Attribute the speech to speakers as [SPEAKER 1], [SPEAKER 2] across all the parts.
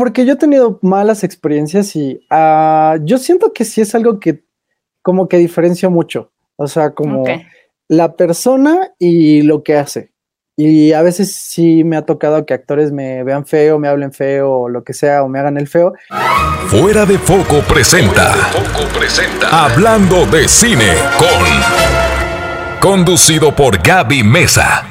[SPEAKER 1] porque yo he tenido malas experiencias y ah, yo siento que sí es algo que como que diferencia mucho. O sea, como la persona y lo que hace. Y a veces sí me ha tocado que actores me vean feo, me hablen feo o lo que sea, o me hagan el feo.
[SPEAKER 2] Fuera de foco presenta. Foco presenta. Hablando de cine con. Conducido por Gaby Mesa.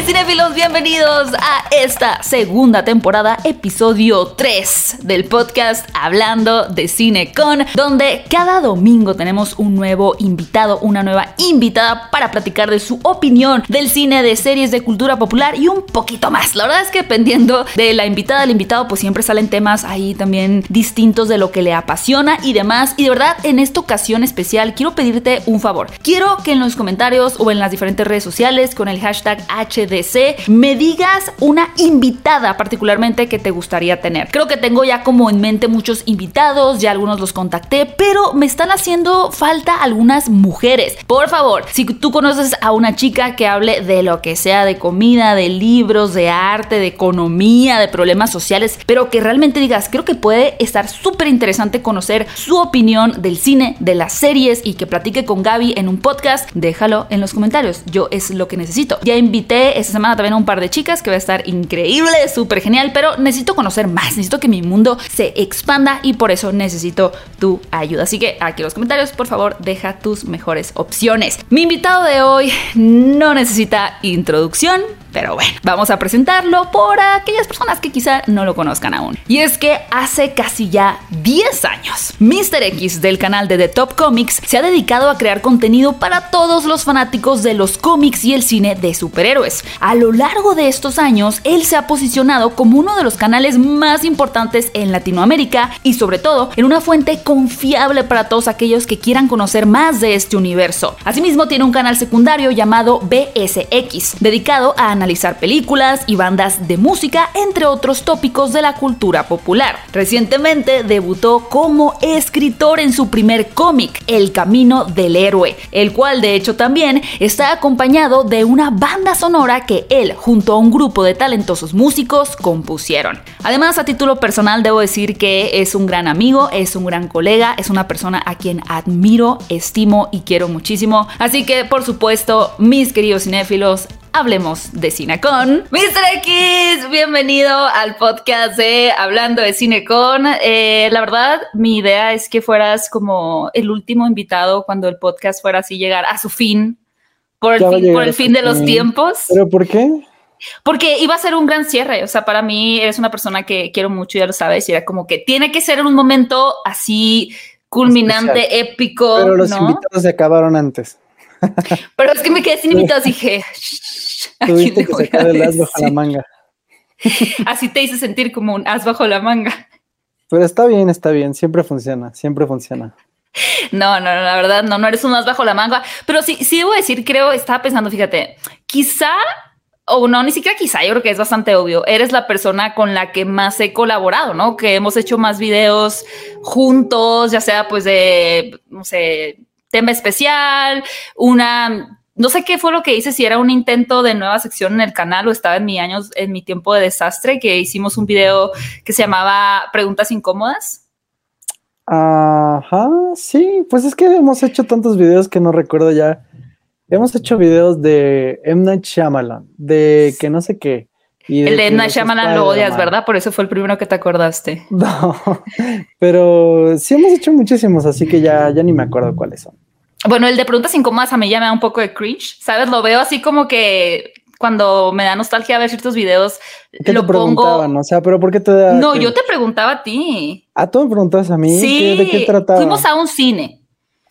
[SPEAKER 3] ¡Hey cinefilos! Bienvenidos a esta segunda temporada, episodio 3 del podcast Hablando de Cine con, donde cada domingo tenemos un nuevo invitado, una nueva invitada para platicar de su opinión del cine, de series, de cultura popular y un poquito más. La verdad es que dependiendo de la invitada, del invitado, pues siempre salen temas ahí también distintos de lo que le apasiona y demás. Y de verdad, en esta ocasión especial, quiero pedirte un favor. Quiero que en los comentarios o en las diferentes redes sociales con el hashtag HDC, me digas una invitada particularmente que te gustaría tener. Creo que tengo ya como en mente muchos invitados, ya algunos los contacté, pero me están haciendo falta algunas mujeres. Por favor, si tú conoces a una chica que hable de lo que sea, de comida, de libros, de arte, de economía, de problemas sociales, pero que realmente digas, creo que puede estar súper interesante conocer su opinión del cine, de las series y que platique con Gaby en un podcast, déjalo en los comentarios. Yo es lo que necesito. Ya invité esta semana también un par de chicas que va a estar increíble, súper genial, pero necesito conocer más, necesito que mi mundo se expanda y por eso necesito tu ayuda. Así que aquí en los comentarios, por favor, deja tus mejores opciones. Mi invitado de hoy no necesita introducción, pero bueno, vamos a presentarlo por aquellas personas que quizá no lo conozcan aún. Y es que hace casi ya 10 años, Mr. X del canal de The Top Comics se ha dedicado a crear contenido para todos los fanáticos de los cómics y el cine de superhéroes. A lo largo de estos años, él se ha posicionado como uno de los canales más importantes en Latinoamérica y sobre todo en una fuente confiable para todos aquellos que quieran conocer más de este universo. Asimismo, tiene un canal secundario llamado BSX, dedicado a analizar películas y bandas de música, entre otros tópicos de la cultura popular. Recientemente debutó como escritor en su primer cómic, El Camino del Héroe, el cual de hecho también está acompañado de una banda sonora que él, junto a un grupo de talentosos músicos, compusieron. Además, a título personal debo decir que es un gran amigo, es un gran colega, es una persona a quien admiro, estimo y quiero muchísimo. Así que, por supuesto, mis queridos cinéfilos, hablemos de cine con Mr. X. Bienvenido al podcast de Hablando de Cine con. Eh, la verdad, mi idea es que fueras como el último invitado cuando el podcast fuera así llegar a su fin, por el, fin, por el fin de los tiempos.
[SPEAKER 1] ¿Pero por qué?
[SPEAKER 3] Porque iba a ser un gran cierre, o sea, para mí eres una persona que quiero mucho, ya lo sabes, y era como que tiene que ser un momento así culminante, épico.
[SPEAKER 1] Pero los invitados se acabaron antes.
[SPEAKER 3] Pero es que me quedé sin invitados y dije,
[SPEAKER 1] aquí te que el as bajo la manga.
[SPEAKER 3] Así te hice sentir como un as bajo la manga.
[SPEAKER 1] Pero está bien, está bien, siempre funciona, siempre funciona.
[SPEAKER 3] No, no, la verdad, no, no eres un as bajo la manga. Pero sí, sí debo decir, creo, estaba pensando, fíjate, quizá o no, ni siquiera quizá, yo creo que es bastante obvio, eres la persona con la que más he colaborado, ¿no? Que hemos hecho más videos juntos, ya sea pues de, no sé, tema especial, una no sé qué fue lo que hice, si era un intento de nueva sección en el canal o estaba en mi años, en mi tiempo de desastre, que hicimos un video que se llamaba Preguntas Incómodas.
[SPEAKER 1] Ajá, sí, pues es que hemos hecho tantos videos que no recuerdo ya. Hemos hecho videos de M. Night Shyamalan, de que no sé qué.
[SPEAKER 3] El de M. Shyamalan lo odias, ¿verdad? Por eso fue el primero que te acordaste.
[SPEAKER 1] No, pero sí hemos hecho muchísimos, así que ya, ya ni me acuerdo cuáles son.
[SPEAKER 3] Bueno, el de preguntas incómodas a mí ya me da un poco de cringe, ¿sabes? Lo veo así como que cuando me da nostalgia ver ciertos videos,
[SPEAKER 1] ¿Qué lo te preguntaban? O sea, pero ¿por qué te da?
[SPEAKER 3] No, yo te preguntaba a ti.
[SPEAKER 1] Ah, tú me preguntabas a mí. Sí. ¿De qué trataba?
[SPEAKER 3] Fuimos a un cine.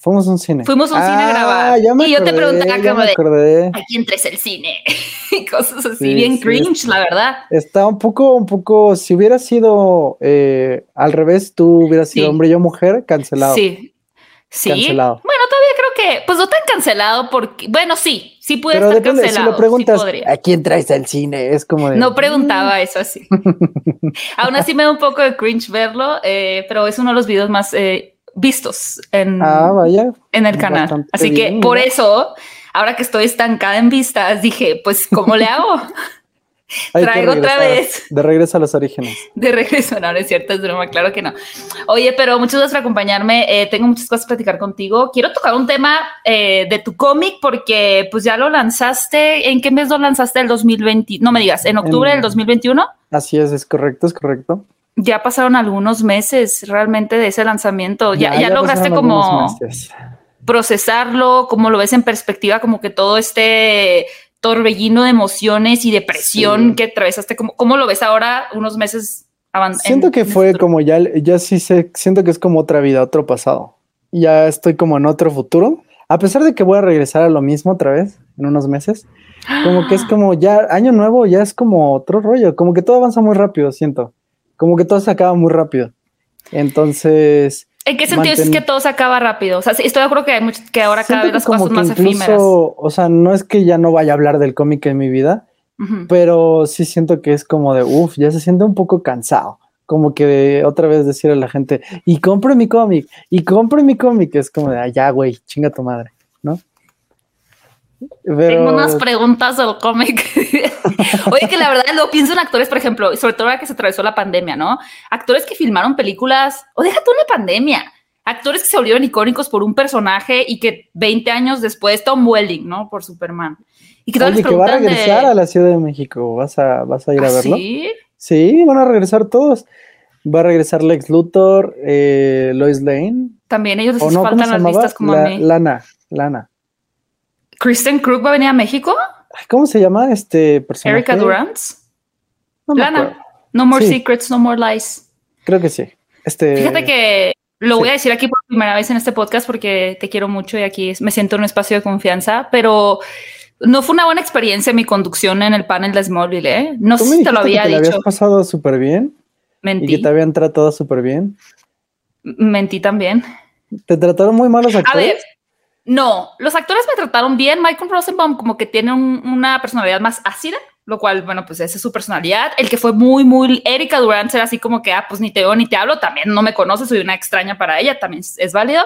[SPEAKER 1] Fuimos a un cine.
[SPEAKER 3] Fuimos a un cine a grabar.
[SPEAKER 1] Ya me
[SPEAKER 3] y yo te preguntaba
[SPEAKER 1] como de,
[SPEAKER 3] aquí entres el cine. y cosas así, bien cringe, la verdad.
[SPEAKER 1] Está un poco, un poco, si hubiera sido eh, al revés, tú hubieras sido hombre y yo mujer, cancelado.
[SPEAKER 3] Sí, Sí. Cancelado. Bueno, todavía creo que, pues no tan cancelado porque, bueno, sí, sí puede estar cancelado. Si lo
[SPEAKER 1] preguntas, ¿a quién traes al cine? Es como de.
[SPEAKER 3] No preguntaba mm". eso así. Aún así me da un poco de cringe verlo, eh, pero es uno de los videos más eh, vistos en,
[SPEAKER 1] ah, vaya.
[SPEAKER 3] en el canal. Así que por eso, ahora que estoy estancada en vistas, dije, pues, ¿cómo le hago? Traigo otra vez.
[SPEAKER 1] De regreso a los orígenes.
[SPEAKER 3] De regreso, no, no es cierto, es broma, claro que no. Oye, pero muchas gracias por acompañarme. Eh, tengo muchas cosas que platicar contigo. Quiero tocar un tema eh, de tu cómic porque pues ya lo lanzaste. ¿En qué mes lo lanzaste? El 2020. No me digas, ¿en octubre del 2021?
[SPEAKER 1] Así es, es correcto, es correcto.
[SPEAKER 3] Ya pasaron algunos meses realmente de ese lanzamiento. Ya, ya, lograste como procesarlo, como lo ves en perspectiva, como que todo este torbellino de emociones y depresión que atravesaste. ¿Cómo, ¿Cómo, lo ves ahora, unos meses
[SPEAKER 1] avanzados? Siento que fue como ya, ya sí sé, siento que es como otra vida, otro pasado. Ya estoy como en otro futuro. A pesar de que voy a regresar a lo mismo otra vez en unos meses, como que es como ya año nuevo, ya es como otro rollo, como que todo avanza muy rápido, siento. Como que todo se acaba muy rápido. Entonces,
[SPEAKER 3] ¿En qué sentido es que todo se acaba rápido? O sea, estoy de acuerdo que, hay mucho, que ahora cada vez las cosas más efímeras.
[SPEAKER 1] O sea, no es que ya no vaya a hablar del cómic en mi vida, pero sí siento que es como de, uff, ya se siente un poco cansado. Como que otra vez decirle a la gente, y compre mi cómic, y compre mi cómic. Es como de, ya, güey, chinga tu madre, ¿no?
[SPEAKER 3] Tengo unas preguntas del cómic. Oye, que la verdad lo pienso en actores, por ejemplo, sobre todo ahora que se atravesó la pandemia, ¿no? Actores que filmaron películas, o déjate una pandemia, actores que se volvieron icónicos por un personaje y que 20 años después, Tom Welling, ¿no? Por Superman.
[SPEAKER 1] Y que, Oye, que va a regresar a la Ciudad de México, ¿vas a, vas a ir a ¿Ah, verlo? Sí, sí, van a regresar todos. Va a regresar Lex Luthor, eh, Lois Lane.
[SPEAKER 3] También ellos les faltan las vistas como a mí.
[SPEAKER 1] Lana, Lana.
[SPEAKER 3] Kristen Krug va a venir a México.
[SPEAKER 1] ¿Cómo se llama este personaje?
[SPEAKER 3] Erika Durant. Lana. No more secrets, no more lies.
[SPEAKER 1] Creo que sí. Este,
[SPEAKER 3] Fíjate que lo voy a decir aquí por primera vez en este podcast porque te quiero mucho y aquí me siento en un espacio de confianza, pero no fue una buena experiencia mi conducción en el panel de Smallville, ¿eh? No sé si te lo había que dicho. Te habías
[SPEAKER 1] pasado súper bien. Mentí. Y que te habían tratado súper bien.
[SPEAKER 3] Mentí también.
[SPEAKER 1] ¿Te trataron muy mal los actores? A ver,
[SPEAKER 3] no, los actores me trataron bien. Michael Rosenbaum como que tiene una personalidad más ácida, lo cual, bueno, pues esa es su personalidad. El que fue muy, muy Erika Durant era así como que, ah, pues ni te veo ni te hablo, también no me conoce, soy una extraña para ella, también es válido.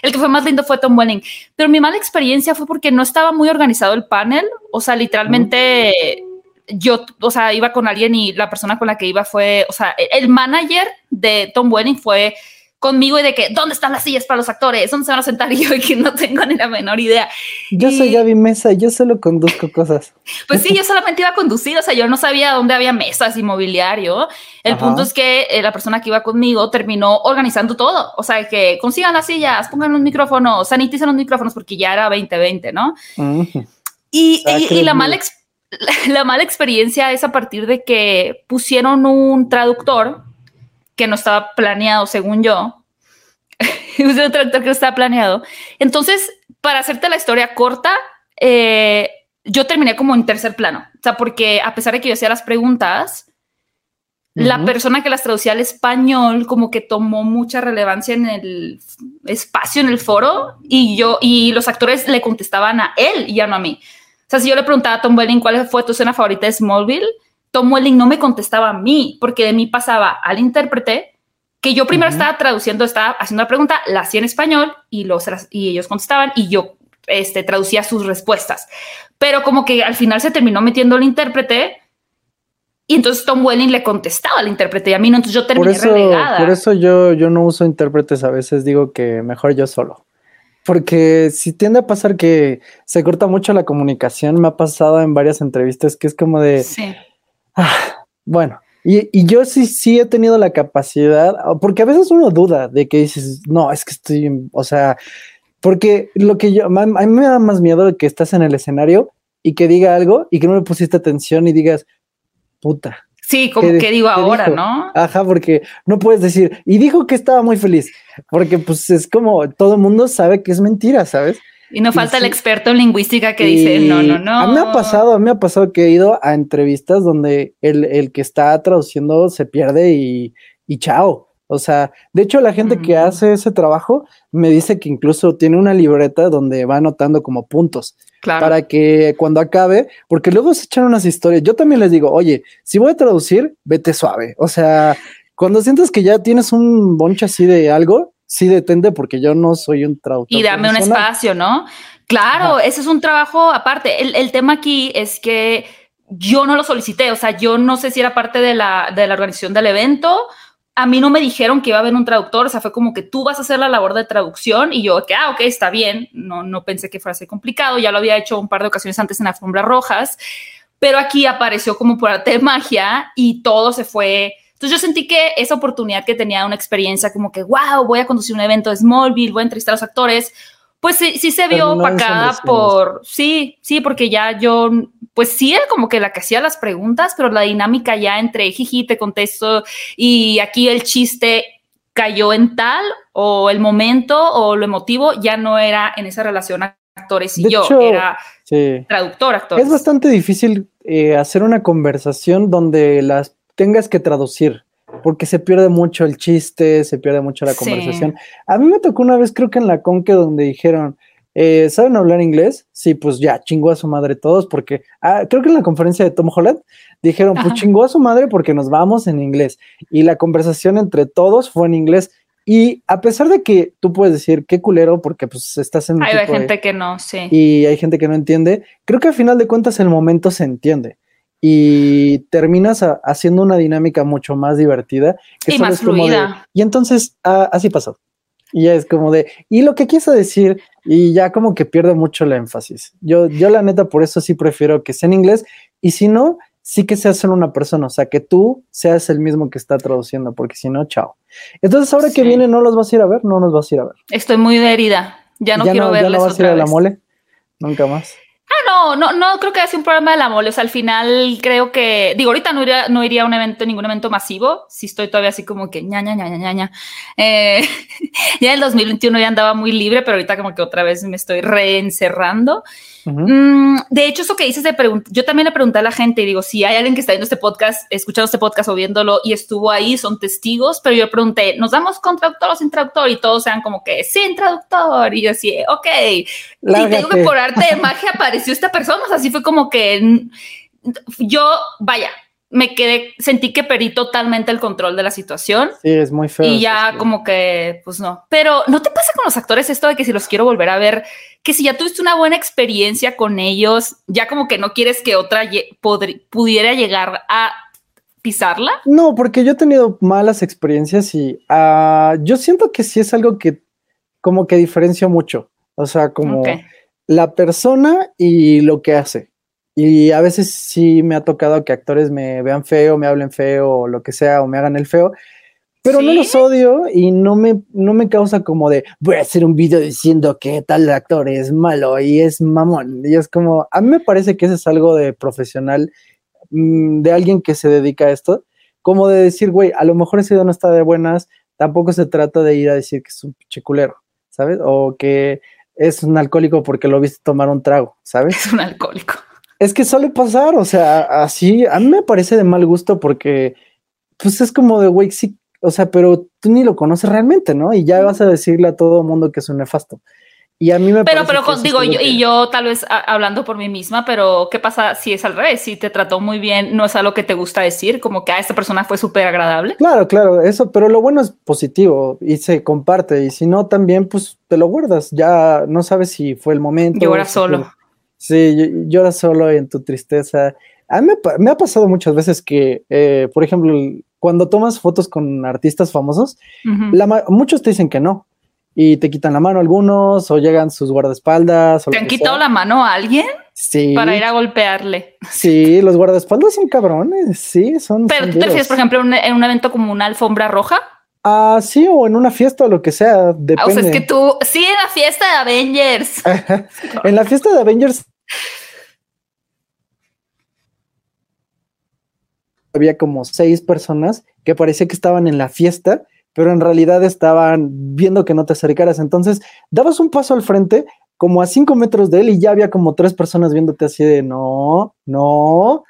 [SPEAKER 3] El que fue más lindo fue Tom Welling. Pero mi mala experiencia fue porque no estaba muy organizado el panel, o sea, literalmente... yo, o sea, iba con alguien y la persona con la que iba fue, o sea, el manager de Tom Welling fue conmigo y de que, ¿dónde están las sillas para los actores? ¿Dónde se van a sentar? Y yo que no tengo ni la menor idea.
[SPEAKER 1] Yo soy Gaby Mesa, yo solo conduzco cosas.
[SPEAKER 3] Pues sí, yo solamente iba a conducir, o sea, yo no sabía dónde había mesas y mobiliario. El punto es que eh, la persona que iba conmigo terminó organizando todo, o sea, que consigan las sillas, pongan los micrófonos, saniticen los micrófonos porque ya era 2020, ¿no? Y, y, la mala la mala experiencia es a partir de que pusieron un traductor que no estaba planeado, según yo. un traductor que no estaba planeado. Entonces, para hacerte la historia corta, eh, yo terminé como en tercer plano. O sea, porque a pesar de que yo hacía las preguntas, la persona que las traducía al español como que tomó mucha relevancia en el espacio, en el foro, y yo y los actores le contestaban a él y ya no a mí. O sea, si yo le preguntaba a Tom Welling cuál fue tu escena favorita de Smallville, Tom Welling no me contestaba a mí, porque de mí pasaba al intérprete, que yo primero estaba traduciendo, estaba haciendo la pregunta, la hacía en español y, los, y ellos contestaban y yo este, traducía sus respuestas. Pero como que al final se terminó metiendo el intérprete y entonces Tom Welling le contestaba al intérprete y a mí no, entonces yo terminé
[SPEAKER 1] por eso,
[SPEAKER 3] relegada.
[SPEAKER 1] Por eso yo, yo no uso intérpretes, a veces digo que mejor yo solo. Porque si tiende a pasar que se corta mucho la comunicación, me ha pasado en varias entrevistas que es como de... Sí Ah, bueno, y, yo sí, sí he tenido la capacidad, porque a veces uno duda de que dices, no, es que estoy, o sea, porque lo que yo, a mí me da más miedo de que estás en el escenario y que diga algo y que no le pusiste atención y digas, puta.
[SPEAKER 3] Sí, como que digo ahora, ¿no?
[SPEAKER 1] Ajá, porque no puedes decir, y dijo que estaba muy feliz, porque pues es como todo el mundo sabe que es mentira, ¿sabes?
[SPEAKER 3] Y no falta el experto en lingüística que dice, no, no, no.
[SPEAKER 1] A mí me ha pasado, a mí me ha pasado que he ido a entrevistas donde el, que está traduciendo se pierde y, y chao. O sea, de hecho la gente que mm. hace ese trabajo me dice que incluso tiene una libreta donde va anotando como puntos. Para que cuando acabe, porque luego se echan unas historias. Yo también les digo, oye, si voy a traducir, vete suave. O sea, cuando sientes que ya tienes un bonche así de algo, sí detente porque yo no soy un traductor.
[SPEAKER 3] Y dame un espacio, ¿no? Claro, ese es un trabajo aparte. El, tema aquí es que yo no lo solicité, o sea, yo no sé si era parte de la, de la organización del evento. A mí no me dijeron que iba a haber un traductor, o sea, fue como que tú vas a hacer la labor de traducción y yo, que, ah, ok, está bien, no, no pensé que fuera así complicado, ya lo había hecho un par de ocasiones antes en alfombras rojas, pero aquí apareció como por arte de magia y todo se fue. Entonces yo sentí que esa oportunidad que tenía una experiencia como que, wow, voy a conducir un evento de Smallville, voy a entrevistar a los actores, pues sí, sí se vio opacada por, sí, sí, porque ya yo, pues sí era como que la que hacía las preguntas, pero la dinámica ya entre jiji, te contesto y aquí el chiste cayó en tal o el momento o lo emotivo ya no era en esa relación actores y yo, era traductor, actor.
[SPEAKER 1] Es bastante difícil eh, hacer una conversación donde las tengas que traducir porque se pierde mucho el chiste, se pierde mucho la conversación. A mí me tocó una vez, creo que en la Conque, donde dijeron, eh, ¿saben hablar inglés? Sí, pues ya, chingó a su madre todos, porque ah, creo que en la conferencia de Tom Holland dijeron, pues chingó a su madre porque nos vamos en inglés. Y la conversación entre todos fue en inglés. Y a pesar de que tú puedes decir qué culero, porque pues estás en.
[SPEAKER 3] Hay gente que no, sí.
[SPEAKER 1] Y hay gente que no entiende, creo que al final de cuentas el momento se entiende y terminas haciendo una dinámica mucho más divertida.
[SPEAKER 3] y más fluida.
[SPEAKER 1] y entonces, ah, así pasó. Y es como de, y lo que quiso decir, y ya como que pierde mucho la énfasis. Yo, yo la neta, por eso sí prefiero que sea en inglés, y si no, sí que sea solo una persona, o sea, que tú seas el mismo que está traduciendo, porque si no, chao. Entonces, ahora que viene, ¿no los vas a ir a ver? No nos vas a ir a ver.
[SPEAKER 3] Estoy muy herida. Ya no quiero verles
[SPEAKER 1] ¿Ya no vas a ir a la mole? Nunca más.
[SPEAKER 3] Ah, no, no, no creo que sea un problema de la mole. O sea, al final creo que, digo, ahorita no iría, no iría a un evento, ningún evento masivo. Si estoy todavía así como que ña, ña, ña, ña, ña. Eh, ya en el 2021 ya andaba muy libre, pero ahorita como que otra vez me estoy reencerrando. Mm, de hecho, eso que dices de preguntar, yo también le pregunté a la gente y digo, si hay alguien que está viendo este podcast, escuchando este podcast o viéndolo y estuvo ahí, son testigos, pero yo pregunté, ¿nos damos con traductor o sin traductor? Y todos sean como que sin traductor. Y yo así, ok. Y tengo que por arte de magia apareció esta persona. O sea, así fue como que yo, vaya, me quedé, sentí que perdí totalmente el control de la situación.
[SPEAKER 1] Sí, es muy feo.
[SPEAKER 3] Y ya como que, pues no. Pero ¿no te pasa con los actores esto de que si los quiero volver a ver, que si ya tuviste una buena experiencia con ellos, ya como que no quieres que otra pudiera llegar a pisarla?
[SPEAKER 1] No, porque yo he tenido malas experiencias y uh, yo siento que sí es algo que como que diferencia mucho. O sea, como la persona y lo que hace. Y a veces sí me ha tocado que actores me vean feo, me hablen feo o lo que sea, o me hagan el feo, pero no los odio y no me, no me causa como de voy a hacer un video diciendo que tal actor es malo y es mamón. Y es como, a mí me parece que eso es algo de profesional, mm, de alguien que se dedica a esto, como de decir, güey, a lo mejor ese video no está de buenas, tampoco se trata de ir a decir que es un chiculero, ¿sabes? O que es un alcohólico porque lo viste tomar un trago, ¿sabes?
[SPEAKER 3] Es un alcohólico.
[SPEAKER 1] Es que suele pasar, o sea, así, a mí me parece de mal gusto porque, pues es como de, güey, sí, o sea, pero tú ni lo conoces realmente, ¿no? Y ya vas a decirle a todo el mundo que es un nefasto. Y a mí me
[SPEAKER 3] Pero, pero digo, yo, y yo tal vez hablando por mí misma, pero ¿qué pasa si es al revés? Si te trató muy bien, no es algo que te gusta decir, como que a esta persona fue súper agradable.
[SPEAKER 1] Claro, claro, eso, pero lo bueno es positivo y se comparte. Y si no, también, pues te lo guardas. Ya no sabes si fue el momento.
[SPEAKER 3] Llora solo.
[SPEAKER 1] Sí, llora solo en tu tristeza. A mí me, ha pasado muchas veces que, eh, por ejemplo, cuando tomas fotos con artistas famosos, muchos te dicen que no y te quitan la mano algunos o llegan sus guardaespaldas.
[SPEAKER 3] ¿Te han quitado la mano a alguien?
[SPEAKER 1] Sí.
[SPEAKER 3] Para ir a golpearle.
[SPEAKER 1] Sí, los guardaespaldas son cabrones, sí, son.
[SPEAKER 3] Pero tú te refieres, por ejemplo, en un evento como una alfombra roja.
[SPEAKER 1] Ah, sí, o en una fiesta o lo que sea. Depende. Ah, o sea,
[SPEAKER 3] es que tú, sí, en la fiesta de Avengers.
[SPEAKER 1] en la fiesta de Avengers. Había como seis personas que parecía que estaban en la fiesta, pero en realidad estaban viendo que no te acercaras. Entonces, dabas un paso al frente, como a cinco metros de él, y ya había como tres personas viéndote así de no, no.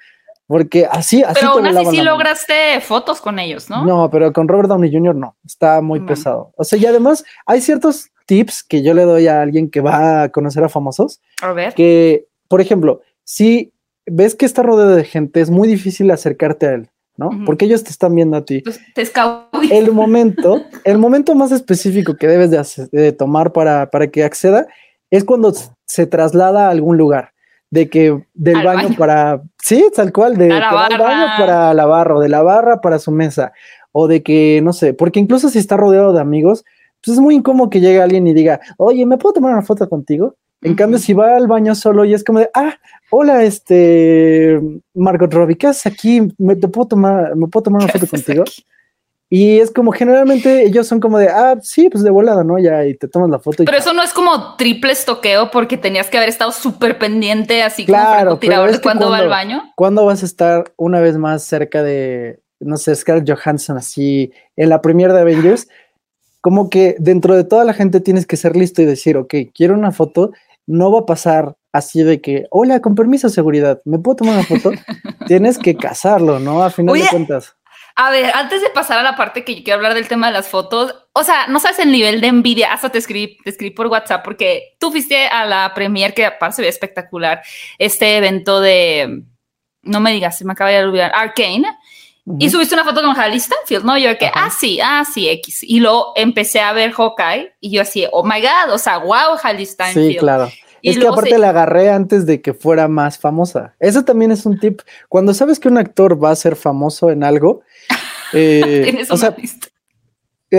[SPEAKER 1] Porque así, así.
[SPEAKER 3] Pero aún así sí lograste fotos con ellos, ¿no?
[SPEAKER 1] No, pero con Robert Downey Jr. no, está muy pesado. O sea, y además hay ciertos tips que yo le doy a alguien que va a conocer a famosos.
[SPEAKER 3] A ver.
[SPEAKER 1] Que, por ejemplo, si ves que está rodeado de gente, es muy difícil acercarte a él, ¿no? Porque ellos te están viendo a ti.
[SPEAKER 3] Pues te
[SPEAKER 1] el momento, el momento más específico que debes de, tomar para, para que acceda es cuando se traslada a algún lugar. de que del baño, para, sí, tal cual, de baño para la barra, o de la barra para su mesa, o de que, no sé, porque incluso si está rodeado de amigos, pues es muy incómodo que llegue alguien y diga, oye, ¿me puedo tomar una foto contigo? En cambio, si va al baño solo y es como de, ah, hola, este, Margot Robbie, ¿qué haces aquí? ¿Me, te puedo tomar, ¿me puedo tomar una foto contigo? Y es como generalmente ellos son como de, ah, sí, pues de volada, ¿no? Ya, y te tomas la foto.
[SPEAKER 3] pero eso no es como triple estoqueo porque tenías que haber estado súper pendiente, así como tirador cuando va al baño.
[SPEAKER 1] ¿Cuándo vas a estar una vez más cerca de, no sé, Scarlett Johansson, así, en la premier de Avengers? Como que dentro de toda la gente tienes que ser listo y decir, ok, quiero una foto, no va a pasar así de que, hola, con permiso de seguridad, ¿me puedo tomar una foto? tienes que casarlo, ¿no? A final de cuentas.
[SPEAKER 3] A ver, antes de pasar a la parte que yo quiero hablar del tema de las fotos, o sea, no sabes el nivel de envidia, hasta te escribí, te escribí por WhatsApp porque tú fuiste a la premier que aparte se ve espectacular, este evento de, no me digas, se me acaba de olvidar, Arcane. Y subiste una foto con Halle Stanfield, ¿no? Yo que, ah, sí, ah, sí, X. Y luego empecé a ver Hawkeye y yo así, oh my God, o sea, wow, Halle Stanfield.
[SPEAKER 1] Sí, claro. es que aparte la agarré antes de que fuera más famosa. Eso también es un tip. Cuando sabes que un actor va a ser famoso en algo, eh, o sea,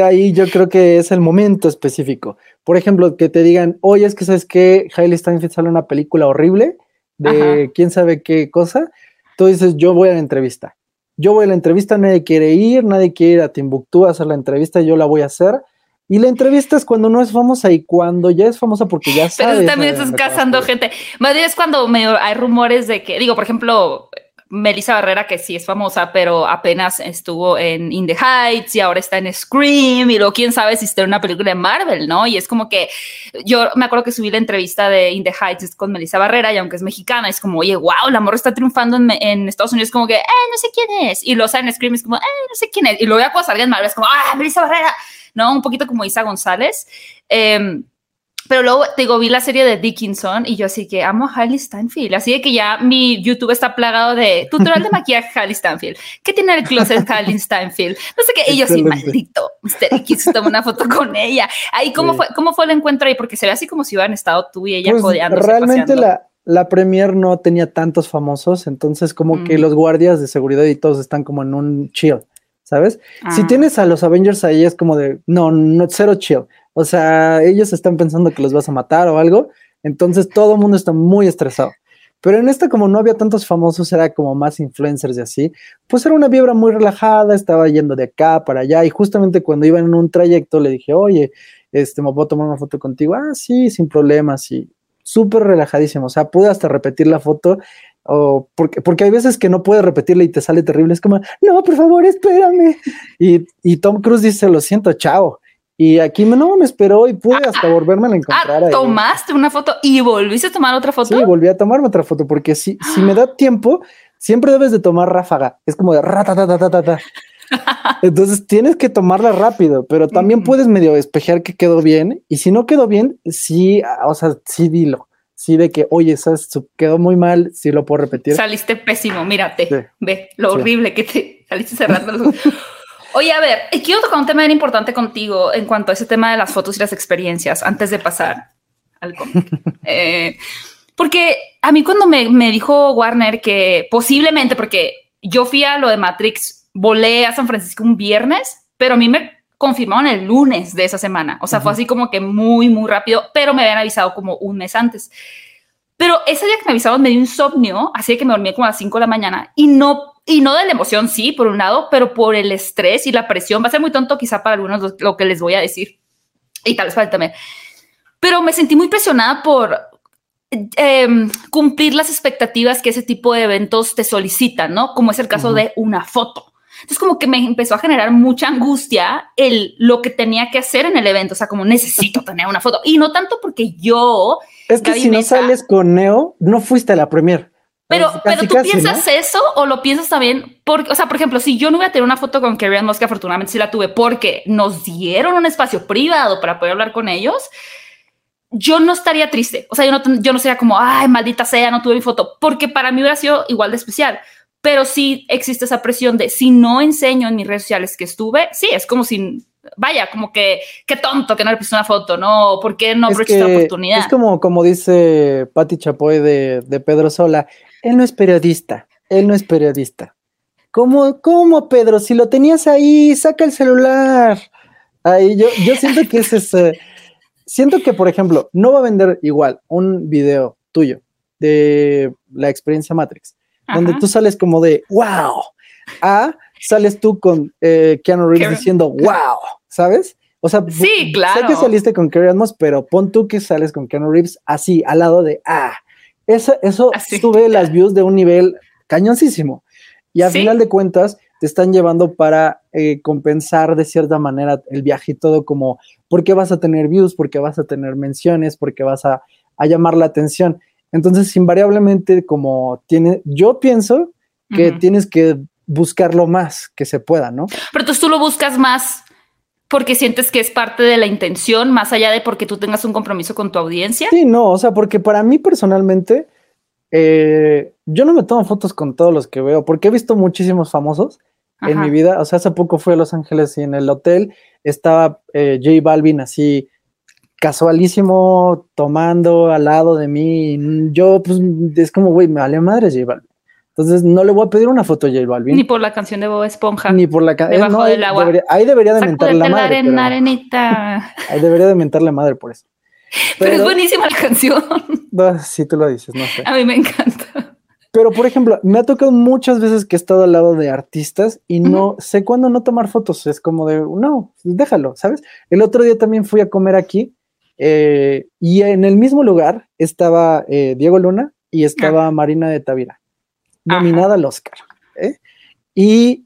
[SPEAKER 1] ahí yo creo que es el momento específico. Por ejemplo, que te digan, oye, es que sabes que Hailey Steinfeld sale una película horrible de quién sabe qué cosa. Tú dices, yo voy a la entrevista. Yo voy a la entrevista, nadie quiere ir, nadie quiere ir a Timbuktu a hacer la entrevista, yo la voy a hacer. Y la entrevista es cuando no es famosa y cuando ya es famosa porque ya sabes.
[SPEAKER 3] Pero también estás cazando gente. Más bien es cuando hay rumores de que, digo, por ejemplo, Melissa Barrera, que sí es famosa, pero apenas estuvo en In the Heights y ahora está en Scream y luego quién sabe si está en una película de Marvel, ¿no? Y es como que yo me acuerdo que subí la entrevista de In the Heights con Melissa Barrera y aunque es mexicana, es como, oye, wow, la morra está triunfando en, Estados Unidos, como que, eh, no sé quién es. Y luego sale en Scream es como, eh, no sé quién es. Y luego ya cuando salga en Marvel es como, ah, Melissa Barrera, ¿no? Un poquito como Isa González. Eh, pero luego, te digo, vi la serie de Dickinson y yo así que amo a Hailey Stanfield. Así de que ya mi YouTube está plagado de tutorial de maquillaje Hailey Stanfield. ¿Qué tiene el closet Hailey Stanfield? No sé qué. Y yo sí, maldito, Mr. X, tomó una foto con ella. Ahí, ¿cómo, fue, ¿cómo fue el encuentro ahí? Porque se ve así como si hubieran estado tú y ella pues,
[SPEAKER 1] Realmente la, la premier no tenía tantos famosos, entonces como que los guardias de seguridad y todos están como en un chill. ¿Sabes? Si ah. tienes a los Avengers ahí es como de, no, no, cero chill o sea, ellos están pensando que los vas a matar o algo, entonces todo el mundo está muy estresado. Pero en esta, como no había tantos famosos, era como más influencers y así, pues era una vibra muy relajada, estaba yendo de acá para allá, y justamente cuando iba en un trayecto le dije, oye, este, ¿me puedo tomar una foto contigo? Ah, sí, sin problemas, sí, súper relajadísimo, o sea, pude hasta repetir la foto, o porque, porque hay veces que no puedes repetirla y te sale terrible, es como, no, por favor, espérame. Y, y Tom Cruise dice, lo siento, chao. Y aquí no me esperó y pude hasta volverme a encontrar.
[SPEAKER 3] Ah, tomaste una foto y volviste a tomar otra foto.
[SPEAKER 1] Sí, volví a tomarme otra foto porque si, si me da tiempo, siempre debes de tomar ráfaga. Es como de ta Entonces tienes que tomarla rápido, pero también puedes medio despejar que quedó bien. Y si no quedó bien, sí, o sea, sí dilo. Sí, de que, oye, ¿sabes? quedó muy mal, sí lo puedo repetir.
[SPEAKER 3] Saliste pésimo, mírate, ve lo horrible que te saliste cerrando los Oye, a ver, quiero tocar un tema bien importante contigo en cuanto a ese tema de las fotos y las experiencias antes de pasar al cómic. Eh, porque a mí cuando me, me, dijo Warner que posiblemente, porque yo fui a lo de Matrix, volé a San Francisco un viernes, pero a mí me confirmaron el lunes de esa semana. O sea, fue así como que muy, muy rápido, pero me habían avisado como un mes antes. Pero ese día que me avisaron me dio insomnio, así que me dormí como a las 5 de la mañana y no y no de la emoción, sí, por un lado, pero por el estrés y la presión. Va a ser muy tonto quizá para algunos lo, que les voy a decir. Y tal vez para también. Pero me sentí muy presionada por em, cumplir las expectativas que ese tipo de eventos te solicitan, ¿no? Como es el caso de una foto. Entonces como que me empezó a generar mucha angustia el lo que tenía que hacer en el evento, o sea, como necesito tener una foto y no tanto porque yo
[SPEAKER 1] Es que si no sales con Neo, no fuiste a la premier.
[SPEAKER 3] Pero, pero tú piensas eso o lo piensas también porque, o sea, por ejemplo, si yo no voy a tener una foto con Carrie Moss, que afortunadamente sí la tuve porque nos dieron un espacio privado para poder hablar con ellos, yo no estaría triste. O sea, yo no, yo no sería como, ay, maldita sea, no tuve mi foto, porque para mí hubiera sido igual de especial. Pero sí existe esa presión de si no enseño en mis redes sociales que estuve, sí, es como si vaya, como que qué tonto que no le pusiste una foto, ¿no? ¿Por qué no aprovechaste la oportunidad?
[SPEAKER 1] Es como, como dice Patti Chapoy de, de, Pedro Sola, él no es periodista, él no es periodista. ¿Cómo, ¿Cómo, Pedro? Si lo tenías ahí, saca el celular. Ahí yo, yo siento que es ese. Siento que, por ejemplo, no va a vender igual un video tuyo de la experiencia Matrix, donde tú sales como de wow, a sales tú con eh, Keanu Reeves diciendo wow, ¿sabes? O sea,
[SPEAKER 3] sí, claro.
[SPEAKER 1] sé que saliste con Kerry Admos, pero pon tú que sales con Keanu Reeves así, al lado de ah. Eso, eso sube las views de un nivel cañoncísimo. Y al final de cuentas, te están llevando para eh, compensar de cierta manera el viaje y todo, como porque vas a tener views, porque vas a tener menciones, porque vas a, a llamar la atención. Entonces, invariablemente, como tiene, yo pienso que tienes que buscarlo más que se pueda, ¿no?
[SPEAKER 3] Pero entonces tú lo buscas más porque sientes que es parte de la intención, más allá de porque tú tengas un compromiso con tu audiencia.
[SPEAKER 1] Sí, no, o sea, porque para mí personalmente, eh, yo no me tomo fotos con todos los que veo, porque he visto muchísimos famosos en mi vida. O sea, hace poco fui a Los Ángeles y en el hotel estaba eh, J Balvin así casualísimo tomando al lado de mí. Yo, pues, es como, güey, me vale madre J Balvin. Entonces no le voy a pedir una foto a J Balvin.
[SPEAKER 3] Ni por la canción de Bob Esponja.
[SPEAKER 1] Ni por la canción.
[SPEAKER 3] Debajo del agua.
[SPEAKER 1] ahí debería de mentarle la madre.
[SPEAKER 3] La arenita.
[SPEAKER 1] ahí debería de mentarle madre por eso.
[SPEAKER 3] Pero, es buenísima la canción.
[SPEAKER 1] Si tú lo dices, no sé.
[SPEAKER 3] A mí me encanta.
[SPEAKER 1] Pero, por ejemplo, me ha tocado muchas veces que he estado al lado de artistas y no sé cuándo no tomar fotos. Es como de, no, déjalo, ¿sabes? El otro día también fui a comer aquí eh, y en el mismo lugar estaba eh, Diego Luna y estaba Marina de Tavira nominada al Oscar. ¿eh? Y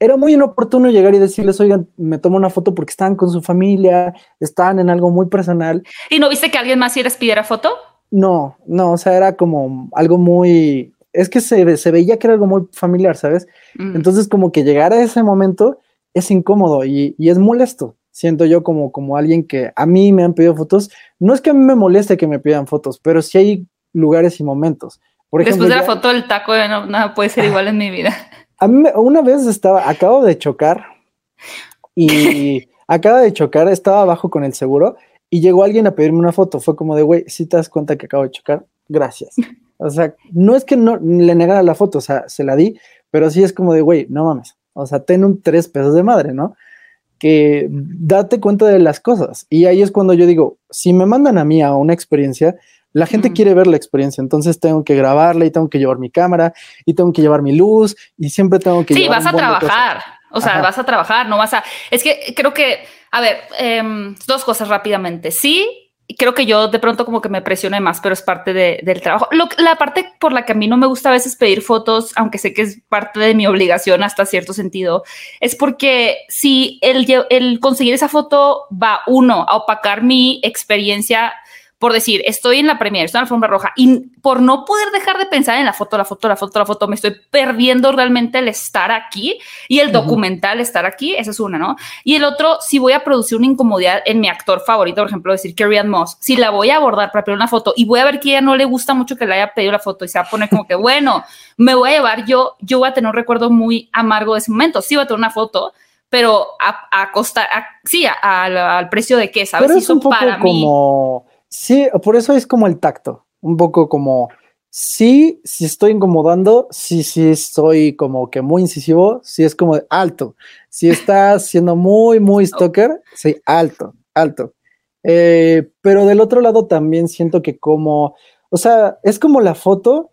[SPEAKER 1] era muy inoportuno llegar y decirles, oigan, me tomo una foto porque estaban con su familia, estaban en algo muy personal.
[SPEAKER 3] ¿Y no viste que alguien más les pidiera foto?
[SPEAKER 1] No, no, o sea, era como algo muy, es que se, se veía que era algo muy familiar, ¿sabes? Mm. Entonces como que llegar a ese momento es incómodo y, y, es molesto. Siento yo como, como alguien que a mí me han pedido fotos. No es que a mí me moleste que me pidan fotos, pero sí hay lugares y momentos.
[SPEAKER 3] Después de la foto del taco, no, nada puede ser igual en mi vida.
[SPEAKER 1] A mí una vez estaba, acabo de chocar y acaba de chocar, estaba abajo con el seguro y llegó alguien a pedirme una foto. Fue como de, güey, si te das cuenta que acabo de chocar, gracias. O sea, no es que no le negara la foto, o sea, se la di, pero sí es como de, güey, no mames. O sea, ten un tres pesos de madre, ¿no? Que date cuenta de las cosas. Y ahí es cuando yo digo, si me mandan a mí a una experiencia, la gente quiere ver la experiencia, entonces tengo que grabarla y tengo que llevar mi cámara y tengo que llevar mi luz y siempre tengo que...
[SPEAKER 3] Sí, vas a trabajar, o sea, vas a trabajar, no vas a... Es que creo que, a ver, em, dos cosas rápidamente. Sí, creo que yo de pronto como que me presione más, pero es parte del trabajo. la parte por la que a mí no me gusta a veces pedir fotos, aunque sé que es parte de mi obligación hasta cierto sentido, es porque si el, el conseguir esa foto va uno a opacar mi experiencia por decir, estoy en la premiere, estoy en la alfombra roja y por no poder dejar de pensar en la foto, la foto, la foto, la foto, me estoy perdiendo realmente el estar aquí y el documental estar aquí, esa es una, ¿no? Y el otro, si voy a producir una incomodidad en mi actor favorito, por ejemplo, decir Carrie Ann Moss, si la voy a abordar para pedir una foto y voy a ver que ella no le gusta mucho que le haya pedido la foto y se va a poner como que, bueno, me voy a llevar yo, yo voy a tener un recuerdo muy amargo de ese momento, sí voy a tener una foto, pero a, a costa, sí, al precio de qué, ¿sabes?
[SPEAKER 1] Pero es un poco como... Sí, por eso es como el tacto, un poco como, sí, si estoy incomodando, sí, sí estoy como que muy incisivo, sí es como alto. Si estás siendo muy, muy stalker, sí, alto, alto. Eh, pero del otro lado también siento que como, o sea, es como la foto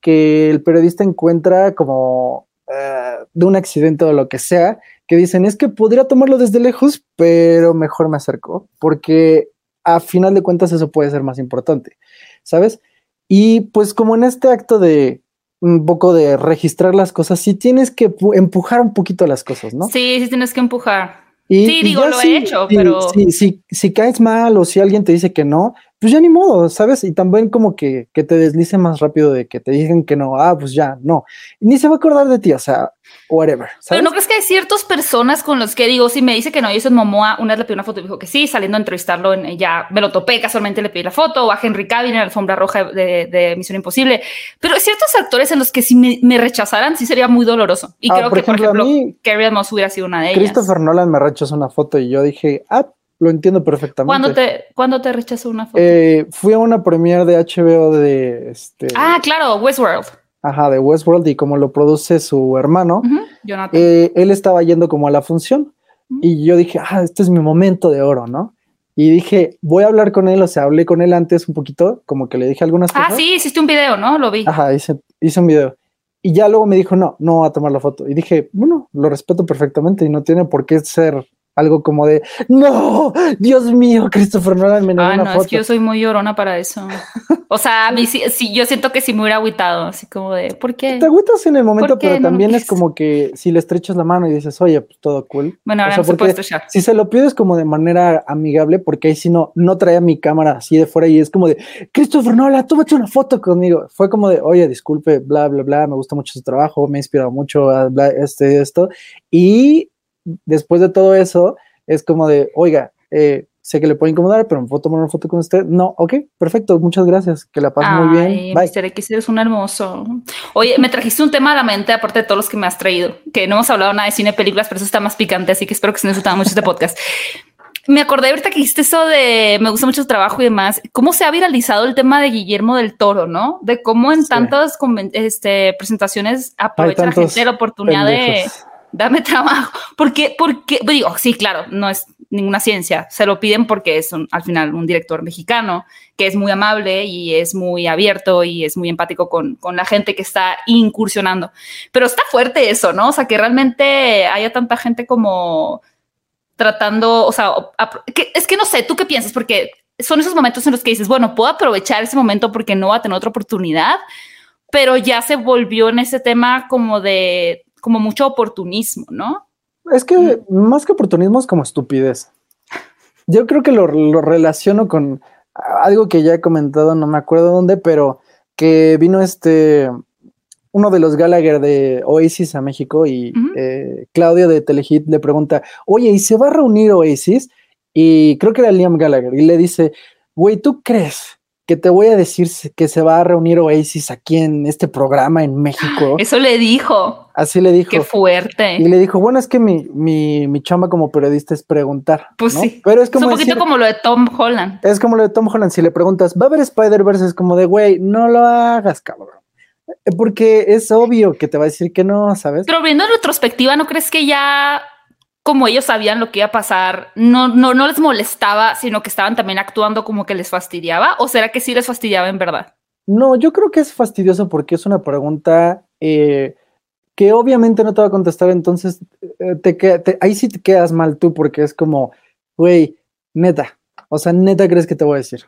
[SPEAKER 1] que el periodista encuentra como eh, de un accidente o lo que sea, que dicen, es que podría tomarlo desde lejos, pero mejor me acerco, porque a final de cuentas eso puede ser más importante, ¿sabes? Y pues como en este acto de un poco de registrar las cosas, sí tienes que empujar un poquito las cosas, ¿no?
[SPEAKER 3] Sí, sí tienes que empujar. sí, digo, lo he hecho, pero...
[SPEAKER 1] Si, si, caes mal o si alguien te dice que no, pues ya ni modo, ¿sabes? Y también como que, que te deslice más rápido de que te digan que no, ah, pues ya, no. Ni se va a acordar de ti, o sea, whatever.
[SPEAKER 3] Pero no crees que hay ciertas personas con los que digo, si me dice que no, Jason Momoa, una vez le pidió una foto y dijo que sí, saliendo a entrevistarlo, en, ya me lo topé, casualmente le pedí la foto, o a Henry Cavill en la alfombra roja de, Misión Imposible. Pero hay ciertos actores en los que si me, rechazaran, sí sería muy doloroso. Y ah, creo que, por ejemplo, Carrie Moss hubiera sido una de
[SPEAKER 1] ellas. Christopher Nolan me rechazó una foto y yo dije, ah, lo entiendo perfectamente.
[SPEAKER 3] ¿Cuándo te, ¿cuándo te rechazó una foto?
[SPEAKER 1] Eh, fui a una premiere de HBO de este.
[SPEAKER 3] Ah, claro, Westworld.
[SPEAKER 1] Ajá, de Westworld y como lo produce su hermano, eh, él estaba yendo como a la función y yo dije, ah, este es mi momento de oro, ¿no? Y dije, voy a hablar con él, o sea, hablé con él antes un poquito, como que le dije algunas
[SPEAKER 3] ah, cosas. Ah, sí, hiciste un video, ¿no? Lo vi.
[SPEAKER 1] Ajá, hice, hice un video. Y ya luego me dijo, no, no va a tomar la foto. Y dije, bueno, lo respeto perfectamente y no tiene por qué ser algo como de, no, Dios mío, Christopher Nolan me
[SPEAKER 3] Ah, no, es que yo soy muy llorona para eso. O sea, a mí sí, yo siento que sí me hubiera agüitado, así como de, ¿por qué?
[SPEAKER 1] Te agüitas en el momento, pero también es como que si le estrechas la mano y dices, oye, pues todo cool.
[SPEAKER 3] Bueno, ahora
[SPEAKER 1] o
[SPEAKER 3] sea,
[SPEAKER 1] Si se lo pides como de manera amigable, porque ahí si no, no traía mi cámara así de fuera y es como de, Christopher Nolan, tómate una foto conmigo. Fue como de, oye, disculpe, bla, bla, bla, me gusta mucho su trabajo, me ha inspirado mucho, bla, este, esto. Y después de todo eso, es como de, oiga, eh, sé que le puede incomodar, pero me puedo tomar una foto con usted. No, ok, perfecto, muchas gracias, que la pases muy bien.
[SPEAKER 3] Bye. Mr. X, eres un hermoso. Oye, me trajiste un tema a la mente, aparte de todos los que me has traído, que no hemos hablado nada de cine, películas, pero eso está más picante, así que espero que se nos mucho este podcast. Me acordé ahorita que dijiste eso de me gusta mucho su trabajo y demás. ¿Cómo se ha viralizado el tema de Guillermo del Toro, no? De cómo en tantas este, presentaciones aprovecha la gente la oportunidad de dame trabajo. Porque, porque, digo, sí, claro, no es ninguna ciencia, se lo piden porque es al final un director mexicano que es muy amable y es muy abierto y es muy empático con, con, la gente que está incursionando. Pero está fuerte eso, ¿no? O sea, que realmente haya tanta gente como tratando, o sea, es que no sé, ¿tú qué piensas? Porque son esos momentos en los que dices, bueno, puedo aprovechar ese momento porque no va a tener otra oportunidad, pero ya se volvió en ese tema como de como mucho oportunismo, ¿no?
[SPEAKER 1] Es que más que oportunismo es como estupidez. Yo creo que lo, relaciono con algo que ya he comentado, no me acuerdo dónde, pero que vino este, uno de los Gallagher de Oasis a México y eh, Claudio de Telehit le pregunta, oye, ¿y se va a reunir Oasis? Y creo que era Liam Gallagher y le dice, güey, ¿tú crees que te voy a decir que se va a reunir Oasis aquí en este programa en México.
[SPEAKER 3] Eso le dijo.
[SPEAKER 1] Así le dijo.
[SPEAKER 3] Qué fuerte.
[SPEAKER 1] Y le dijo, bueno, es que mi, mi, mi chamba como periodista es preguntar.
[SPEAKER 3] Pues sí.
[SPEAKER 1] Pero es como.
[SPEAKER 3] un poquito como lo de Tom Holland.
[SPEAKER 1] Es como lo de Tom Holland. Si le preguntas, ¿va a haber Spider-Verse? Es como de, güey, no lo hagas, cabrón. Porque es obvio que te va a decir que no, ¿sabes?
[SPEAKER 3] Pero viendo en retrospectiva, ¿no crees que ya como ellos sabían lo que iba a pasar, no, no, no les molestaba, sino que estaban también actuando como que les fastidiaba? ¿O será que sí les fastidiaba en verdad?
[SPEAKER 1] No, yo creo que es fastidioso porque es una pregunta eh, que obviamente no te va a contestar, entonces eh, te, ahí sí te quedas mal tú porque es como, güey, neta, o sea, neta crees que te voy a decir.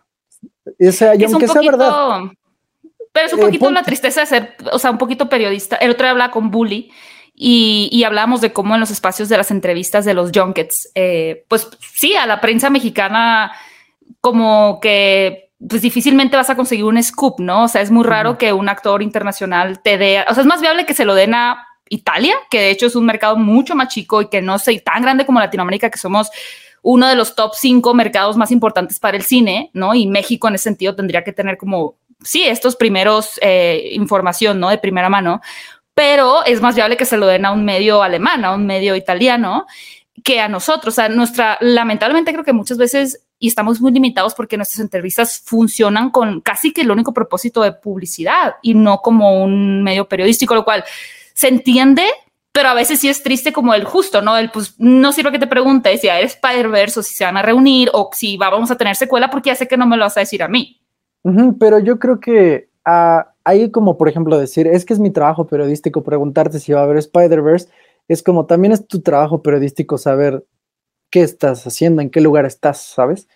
[SPEAKER 1] O sea, y aunque sea verdad.
[SPEAKER 3] Pero es un eh, poquito la tristeza de ser, o sea, un poquito periodista. El otro día hablaba con Bully y, y hablamos de cómo en los espacios de las entrevistas de los junkets, eh, pues sí, a la prensa mexicana como que pues difícilmente vas a conseguir un scoop, ¿no? O sea, es muy raro que un actor internacional te dé, o sea, es más viable que se lo den a Italia, que de hecho es un mercado mucho más chico y que no sé, tan grande como Latinoamérica, que somos uno de los top cinco mercados más importantes para el cine, ¿no? Y México en ese sentido tendría que tener como, sí, estos primeros eh, información, ¿no? De primera mano pero es más viable que se lo den a un medio alemán, a un medio italiano, que a nosotros. O sea, nuestra, lamentablemente creo que muchas veces, y estamos muy limitados porque nuestras entrevistas funcionan con casi que el único propósito de publicidad y no como un medio periodístico, lo cual se entiende, pero a veces sí es triste como el justo, ¿no? El pues no sirve que te pregunte si eres Spider-Verse o si se van a reunir o si vamos a tener secuela porque ya sé que no me lo vas a decir a mí.
[SPEAKER 1] pero yo creo que a ahí como por ejemplo decir, es que es mi trabajo periodístico preguntarte si va a haber Spider-Verse, es como también es tu trabajo periodístico saber qué estás haciendo, en qué lugar estás, ¿sabes?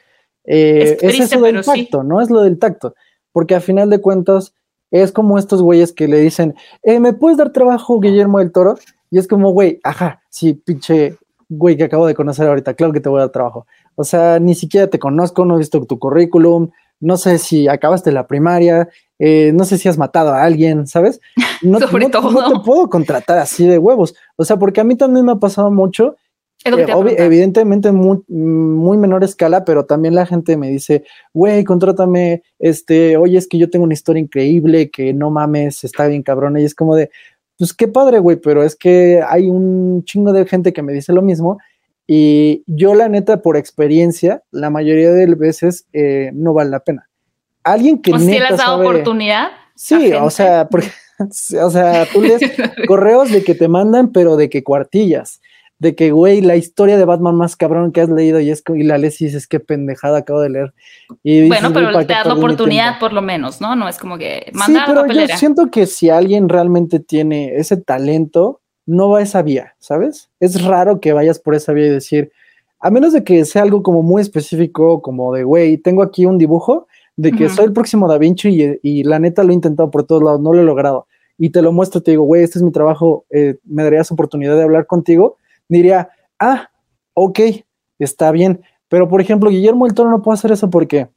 [SPEAKER 1] Eh, es, eso del tacto, ¿no? Es lo del tacto, porque a final de cuentas es como estos güeyes que le dicen, eh, ¿me puedes dar trabajo, Guillermo del Toro? Y es como, güey, ajá, sí, pinche güey que acabo de conocer ahorita, claro que te voy a dar trabajo. O sea, ni siquiera te conozco, no he visto tu currículum, no sé si acabaste la primaria, eh, no sé si has matado a alguien, ¿sabes? No,
[SPEAKER 3] Sobre todo.
[SPEAKER 1] no te puedo contratar así de huevos. O sea, porque a mí también me ha pasado mucho eh, evidentemente muy, muy menor escala, pero también la gente me dice, güey, contrátame, este, oye, es que yo tengo una historia increíble, que no mames, está bien cabrón, y es como de, pues qué padre, güey, pero es que hay un chingo de gente que me dice lo mismo, y yo la neta, por experiencia, la mayoría de veces eh, no vale la pena. Alguien que...
[SPEAKER 3] ¿O si le has dado oportunidad?
[SPEAKER 1] Sí, o sea, porque, o sea, tú lees correos de que te mandan, pero de que cuartillas de que, güey, la historia de Batman más cabrón que has leído y, es, y la lees y dices, qué pendejada acabo de leer. Y
[SPEAKER 3] bueno, pero te da la oportunidad por lo menos, ¿no? No es como que mandar sí, pero
[SPEAKER 1] yo siento que si alguien realmente tiene ese talento, no va a esa vía, ¿sabes? Es raro que vayas por esa vía y decir, a menos de que sea algo como muy específico, como de, güey, tengo aquí un dibujo de que soy el próximo Da Vinci y, y, la neta lo he intentado por todos lados, no lo he logrado. Y te lo muestro, te digo, güey, este es mi trabajo, eh, me darías oportunidad de hablar contigo diría, ah, ok, está bien. Pero, por ejemplo, Guillermo el Toro no puede hacer eso porque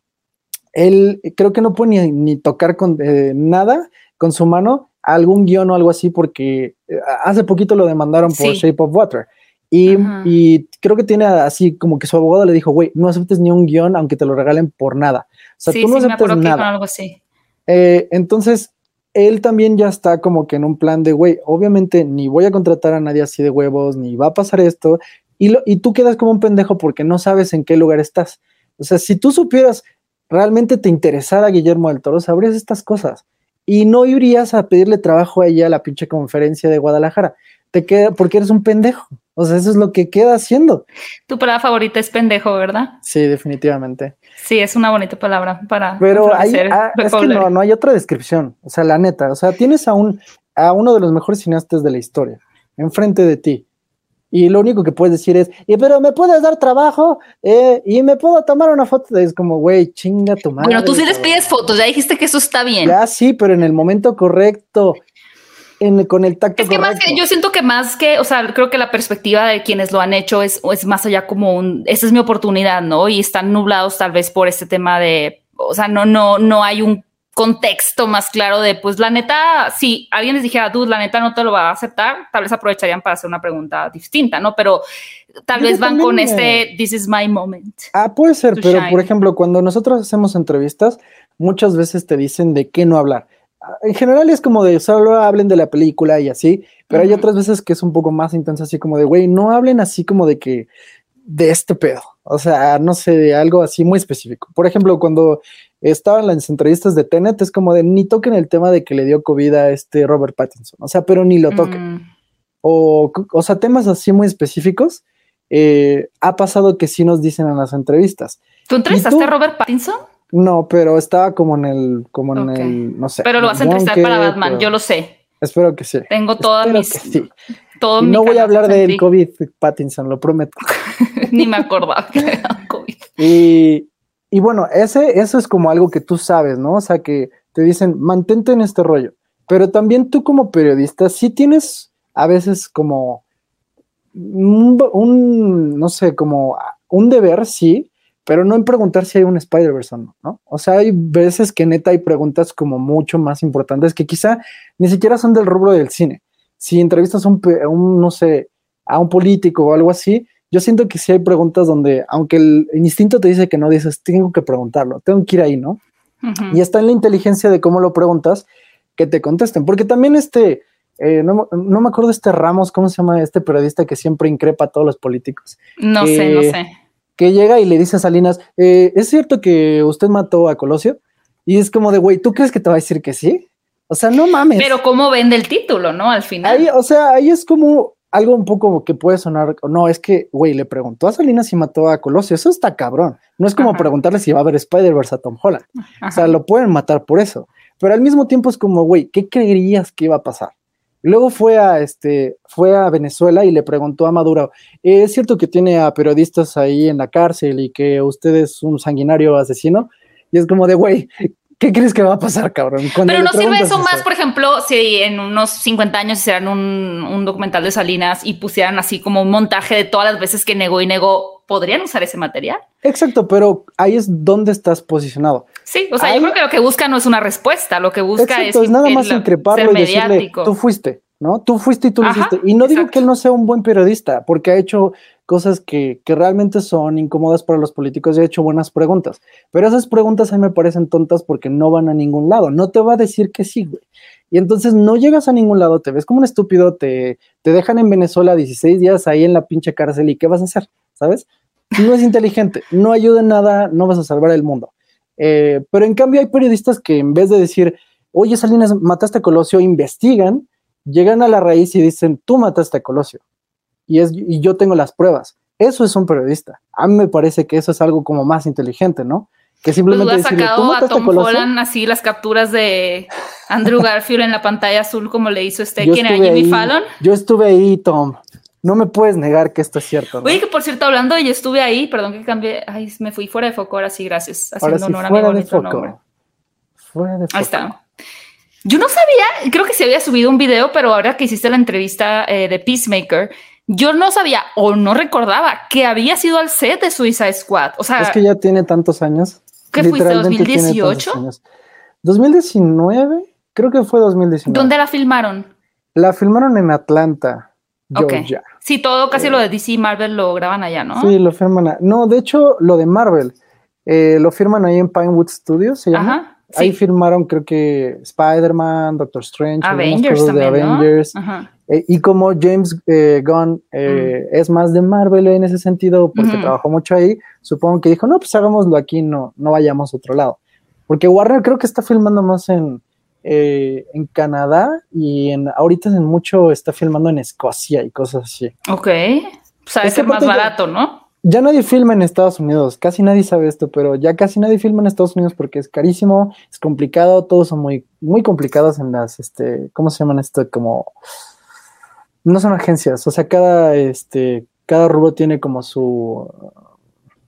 [SPEAKER 1] él creo que no puede ni, tocar con eh, nada con su mano algún guion o algo así porque eh, hace poquito lo demandaron por Shape of Water. Y, y, creo que tiene así como que su abogado le dijo, güey, no aceptes ni un guion aunque te lo regalen por nada. O sea, tú no aceptes nada.
[SPEAKER 3] Algo así.
[SPEAKER 1] Eh, entonces, él también ya está como que en un plan de, güey, obviamente ni voy a contratar a nadie así de huevos, ni va a pasar esto, y, lo, y tú quedas como un pendejo porque no sabes en qué lugar estás. O sea, si tú supieras, realmente te interesara Guillermo del Toro, sabrías estas cosas. Y no irías a pedirle trabajo a ella a la pinche conferencia de Guadalajara. Te queda, porque eres un pendejo. O sea, eso es lo que queda haciendo.
[SPEAKER 3] Tu palabra favorita es pendejo, ¿verdad?
[SPEAKER 1] Sí, definitivamente.
[SPEAKER 3] Sí, es una bonita palabra para.
[SPEAKER 1] Pero hay, ah, es que no, no hay otra descripción. O sea, la neta. O sea, tienes a, un, a uno de los mejores cineastas de la historia enfrente de ti. Y lo único que puedes decir es, y pero me puedes dar trabajo eh, y me puedo tomar una foto. Es como, güey, chinga tu madre.
[SPEAKER 3] Bueno, tú sí les pides fotos, ya dijiste que eso está bien.
[SPEAKER 1] Ya sí, pero en el momento correcto con el tacto.
[SPEAKER 3] Es que más que yo siento que más que, o sea, creo que la perspectiva de quienes lo han hecho es, es más allá como un, esa es mi oportunidad, ¿no? Y están nublados tal vez por este tema de, o sea, no, no, no hay un contexto más claro de, pues la neta, si alguien les dijera, tú, la neta no te lo va a aceptar, tal vez aprovecharían para hacer una pregunta distinta, ¿no? Pero tal vez van con este, this is my moment.
[SPEAKER 1] Ah, puede ser, pero por ejemplo, cuando nosotros hacemos entrevistas, muchas veces te dicen de qué no hablar en general es como de solo hablen de la película y así, pero hay otras veces que es un poco más intenso, así como de, güey, no hablen así como de que, de este pedo, o sea, no sé, de algo así muy específico. Por ejemplo, cuando estaban las entrevistas de Tenet, es como de, ni toquen el tema de que le dio COVID a este Robert Pattinson, o sea, pero ni lo toquen. Mm. O, o sea, temas así muy específicos, eh, ha pasado que sí nos dicen en las entrevistas.
[SPEAKER 3] ¿Tú entrevistaste a Robert Pattinson?
[SPEAKER 1] No, pero estaba como en el, como en el, no sé.
[SPEAKER 3] Pero lo vas a entrevistar para Batman, yo lo sé.
[SPEAKER 1] Espero que sí.
[SPEAKER 3] Tengo todas mis.
[SPEAKER 1] sí. Todo no voy a hablar del COVID, Pattinson, lo prometo.
[SPEAKER 3] Ni me acordaba que era COVID.
[SPEAKER 1] Y, y bueno, ese, eso es como algo que tú sabes, ¿no? O sea, que te dicen, mantente en este rollo. Pero también tú como periodista, sí tienes a veces como un no sé, como un deber, sí, pero no en preguntar si hay un Spider-Verse o no, ¿no? O sea, hay veces que neta hay preguntas como mucho más importantes que quizá ni siquiera son del rubro del cine. Si entrevistas a un, no sé, a un político o algo así, yo siento que sí hay preguntas donde, aunque el, instinto te dice que no, dices, tengo que preguntarlo, tengo que ir ahí, ¿no? Y está en la inteligencia de cómo lo preguntas, que te contesten, porque también este, eh, no, me acuerdo este Ramos, ¿cómo se llama este periodista que siempre increpa a todos los políticos?
[SPEAKER 3] No sé, no sé
[SPEAKER 1] que llega y le dice a Salinas, eh, ¿es cierto que usted mató a Colosio? Y es como de, güey, ¿tú crees que te va a decir que sí? O sea, no mames.
[SPEAKER 3] Pero cómo vende el título, ¿no? Al final.
[SPEAKER 1] Ahí, o sea, ahí es como algo un poco que puede sonar, no, es que, güey, le preguntó a Salinas si mató a Colosio, eso está cabrón. No es como preguntarle si va a haber Spider-Verse a Tom Holland. O sea, lo pueden matar por eso. Pero al mismo tiempo es como, güey, ¿qué creerías que iba a pasar? Luego fue a, este, fue a Venezuela y le preguntó a Maduro, ¿es cierto que tiene a periodistas ahí en la cárcel y que usted es un sanguinario asesino? Y es como de, güey, ¿qué crees que va a pasar, cabrón?
[SPEAKER 3] Pero no sirve eso más, por ejemplo, si en unos 50 años hicieran un, un, documental de Salinas y pusieran así como un montaje de todas las veces que negó y negó podrían usar ese material.
[SPEAKER 1] Exacto, pero ahí es donde estás posicionado.
[SPEAKER 3] Sí, o sea, yo creo que lo que busca no es una respuesta, lo que busca es,
[SPEAKER 1] es nada más increparlo y decirle, tú fuiste, ¿no? Tú fuiste y tú lo hiciste. Y no digo que él no sea un buen periodista, porque ha hecho cosas que, que, realmente son incómodas para los políticos y ha hecho buenas preguntas. Pero esas preguntas a mí me parecen tontas porque no van a ningún lado. No te va a decir que sí, güey. Y entonces no llegas a ningún lado, te ves como un estúpido, te, te dejan en Venezuela 16 días ahí en la pinche cárcel y ¿qué vas a hacer? ¿Sabes? No es inteligente, no ayuda en nada, no vas a salvar el mundo. Eh, pero en cambio hay periodistas que en vez de decir, oye Salinas, mataste a Colosio, investigan, llegan a la raíz y dicen, tú mataste a Colosio. Y, es, y yo tengo las pruebas. Eso es un periodista. A mí me parece que eso es algo como más inteligente, ¿no? que simplemente
[SPEAKER 3] pues sacado a Tom Holland así las capturas de Andrew Garfield en la pantalla azul como le hizo este quien era Jimmy Fallon.
[SPEAKER 1] Yo estuve ahí, Tom. No me puedes negar que esto es cierto.
[SPEAKER 3] Oye, que por cierto, hablando, y estuve ahí, perdón que cambié, ay, me fui fuera de foco, ahora sí, gracias.
[SPEAKER 1] Haciendo honor a mi bonito nombre. Fuera de foco.
[SPEAKER 3] Ahí está. Yo no sabía, creo que se había subido un video, pero ahora que hiciste la entrevista eh, de Peacemaker, yo no sabía o no recordaba que había sido al set de Suicide Squad. O sea,
[SPEAKER 1] es que ya tiene tantos años.
[SPEAKER 3] ¿Qué fuiste, 2018?
[SPEAKER 1] 2019, creo que fue 2019.
[SPEAKER 3] ¿Dónde la filmaron?
[SPEAKER 1] La filmaron en Atlanta, Georgia.
[SPEAKER 3] Sí, todo casi lo de DC y Marvel lo graban allá, ¿no?
[SPEAKER 1] Sí, lo firman. No, de hecho, lo de Marvel eh, lo firman ahí en Pinewood Studios, se llama. Ajá, Ahí firmaron, creo que Spider-Man, Doctor Strange,
[SPEAKER 3] Avengers también, de Avengers.
[SPEAKER 1] Eh, y como James eh, Gunn eh, mm. es más de Marvel en ese sentido, porque trabajó mucho ahí, supongo que dijo, no, pues hagámoslo aquí, no, no vayamos a otro lado. Porque Warner creo que está filmando más en, en Canadá y en, ahorita en mucho está filmando en Escocia y cosas así.
[SPEAKER 3] Ok. O sea, es más barato, ¿no?
[SPEAKER 1] Ya nadie filma en Estados Unidos, casi nadie sabe esto, pero ya casi nadie filma en Estados Unidos porque es carísimo, es complicado, todos son muy, muy complicados en las, este, ¿cómo se llaman esto? Como, no son agencias, o sea, cada, este, cada rubro tiene como su...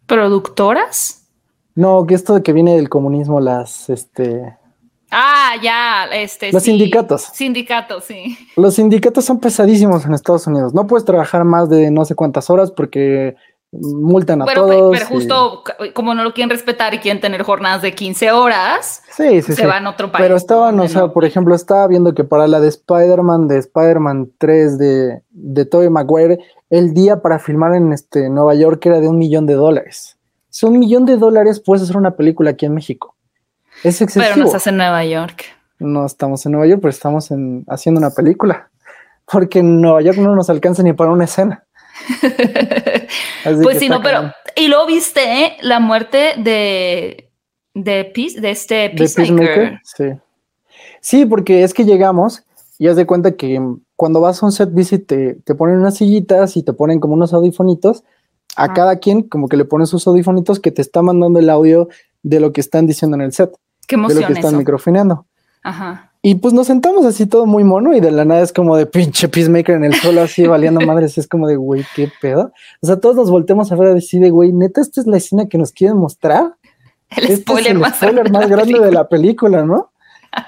[SPEAKER 3] ¿Productoras?
[SPEAKER 1] No, que esto de que viene del comunismo, las, este...
[SPEAKER 3] Ah, ya, este.
[SPEAKER 1] Los sindicatos.
[SPEAKER 3] Sindicatos, sí.
[SPEAKER 1] Los sindicatos son pesadísimos en Estados Unidos. No puedes trabajar más de no sé cuántas horas porque multan a todos.
[SPEAKER 3] Pero justo como no lo quieren respetar y quieren tener jornadas de 15 horas,
[SPEAKER 1] sí, sí,
[SPEAKER 3] se van a otro país.
[SPEAKER 1] Pero estaban, o sea, por ejemplo, estaba viendo que para la de Spider-Man, de Spider-Man 3 de, de Tobey Maguire, el día para filmar en este Nueva York era de un millón de dólares. Si un millón de dólares puedes hacer una película aquí en México. Es excesivo.
[SPEAKER 3] Pero no estás en Nueva York.
[SPEAKER 1] No estamos en Nueva York, pero estamos en, haciendo una película. Porque en Nueva York no nos alcanza ni para una escena.
[SPEAKER 3] pues sí, no, pero. Y luego viste la muerte de. De, de este Peacemaker.
[SPEAKER 1] Sí. Sí, porque es que llegamos y haz de cuenta que cuando vas a un set visit te, te ponen unas sillitas y te ponen como unos audifonitos. A ah. cada quien, como que le ponen sus audifonitos que te está mandando el audio de lo que están diciendo en el set.
[SPEAKER 3] Qué emoción
[SPEAKER 1] De lo que están microfoneando.
[SPEAKER 3] Ajá.
[SPEAKER 1] Y pues nos sentamos así todo muy mono y de la nada es como de pinche Peacemaker en el suelo así valiendo madres. Es como de, güey, qué pedo. O sea, todos nos volteamos a ver a decir de, güey, neta, esta es la escena que nos quieren mostrar.
[SPEAKER 3] El este spoiler,
[SPEAKER 1] es
[SPEAKER 3] más,
[SPEAKER 1] spoiler más grande de la película, ¿no?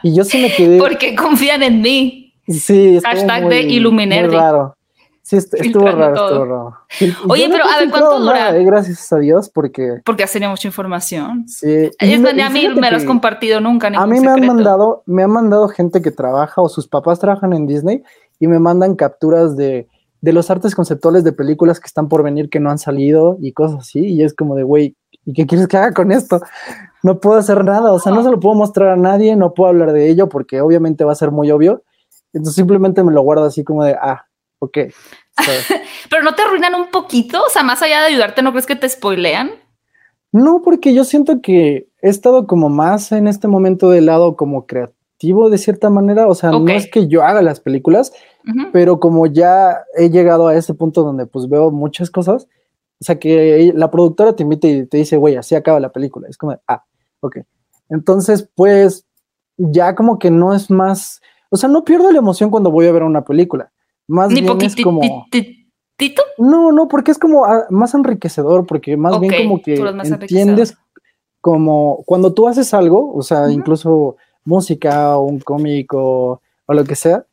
[SPEAKER 1] Y yo sí me quedé.
[SPEAKER 3] Porque confían en mí.
[SPEAKER 1] Sí,
[SPEAKER 3] Hashtag de Illuminerdi.
[SPEAKER 1] raro. Sí, estuvo raro, estuvo raro.
[SPEAKER 3] Oye, pero a ver, ¿cuánto dura?
[SPEAKER 1] Eh, gracias a Dios, porque...
[SPEAKER 3] Porque has tenido mucha información.
[SPEAKER 1] Sí.
[SPEAKER 3] Es a mí me lo has compartido nunca,
[SPEAKER 1] A mí me han mandado, me han mandado gente que trabaja o sus papás trabajan en Disney y me mandan capturas de, de los artes conceptuales de películas que están por venir que no han salido y cosas así. Y es como de, güey, ¿y qué quieres que haga con esto? No puedo hacer nada, o sea, no se lo puedo mostrar a nadie, no puedo hablar de ello porque obviamente va a ser muy obvio. Entonces simplemente me lo guardo así como de, ah, ok.
[SPEAKER 3] Pero no te arruinan un poquito, o sea, más allá de ayudarte, ¿no crees que te spoilean?
[SPEAKER 1] No, porque yo siento que he estado como más en este momento del lado como creativo de cierta manera, o sea, no es que yo haga las películas, pero como ya he llegado a ese punto donde pues veo muchas cosas, o sea, que la productora te invita y te dice, güey, así acaba la película, es como, ah, ok. Entonces, pues ya como que no es más, o sea, no pierdo la emoción cuando voy a ver una película más bien es como. No, no, porque es como ah, más enriquecedor, porque más bien como que entiendes como cuando tú haces algo, o sea, incluso música o un cómic o, lo que sea,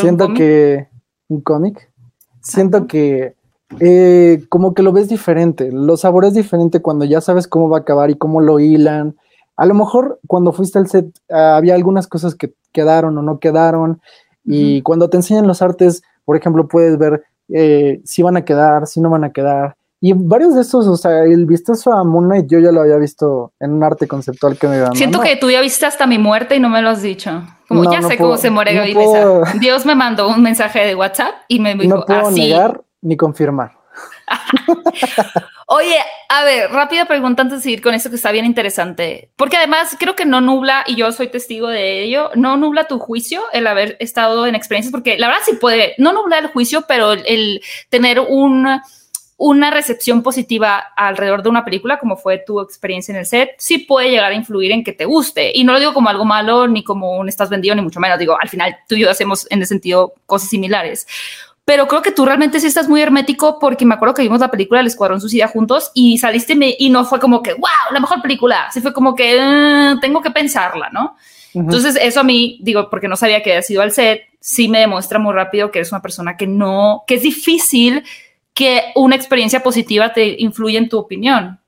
[SPEAKER 1] siento que un cómic, siento que eh, como que lo ves diferente, lo sabores diferente cuando ya sabes cómo va a acabar y cómo lo hilan. A lo mejor cuando fuiste al set ah, había algunas cosas que quedaron o no quedaron y cuando te enseñan los artes, por ejemplo, puedes ver eh, si van a quedar, si no van a quedar. Y varios de estos, o sea, el vistazo a Moon Knight yo ya lo había visto en un arte conceptual que me iba
[SPEAKER 3] Siento que tú ya viste hasta mi muerte y no me lo has dicho. Como ya sé cómo se muere no Dios me mandó un mensaje de WhatsApp y me dijo,
[SPEAKER 1] No puedo negar ni confirmar.
[SPEAKER 3] Oye, a ver, rápida pregunta antes de seguir con eso que está bien interesante. Porque además creo que no nubla, y yo soy testigo de ello, no nubla tu juicio el haber estado en experiencias, porque la verdad sí puede, no nubla el juicio, pero el, tener una recepción positiva alrededor de una película, como fue tu experiencia en el set, sí puede llegar a influir en que te guste. Y no lo digo como algo malo, ni como un estás vendido, ni mucho menos. Digo, al final tú y yo hacemos en ese sentido cosas similares pero creo que tú realmente sí estás muy hermético porque me acuerdo que vimos la película El Escuadrón Suicida juntos y saliste y no fue como que, wow, la mejor película, sí fue como que ah, tengo que pensarla, ¿no? Entonces eso a mí, digo, porque no sabía que había sido al set, sí me demuestra muy rápido que eres una persona que no, que es difícil que una experiencia positiva te influya en tu opinión.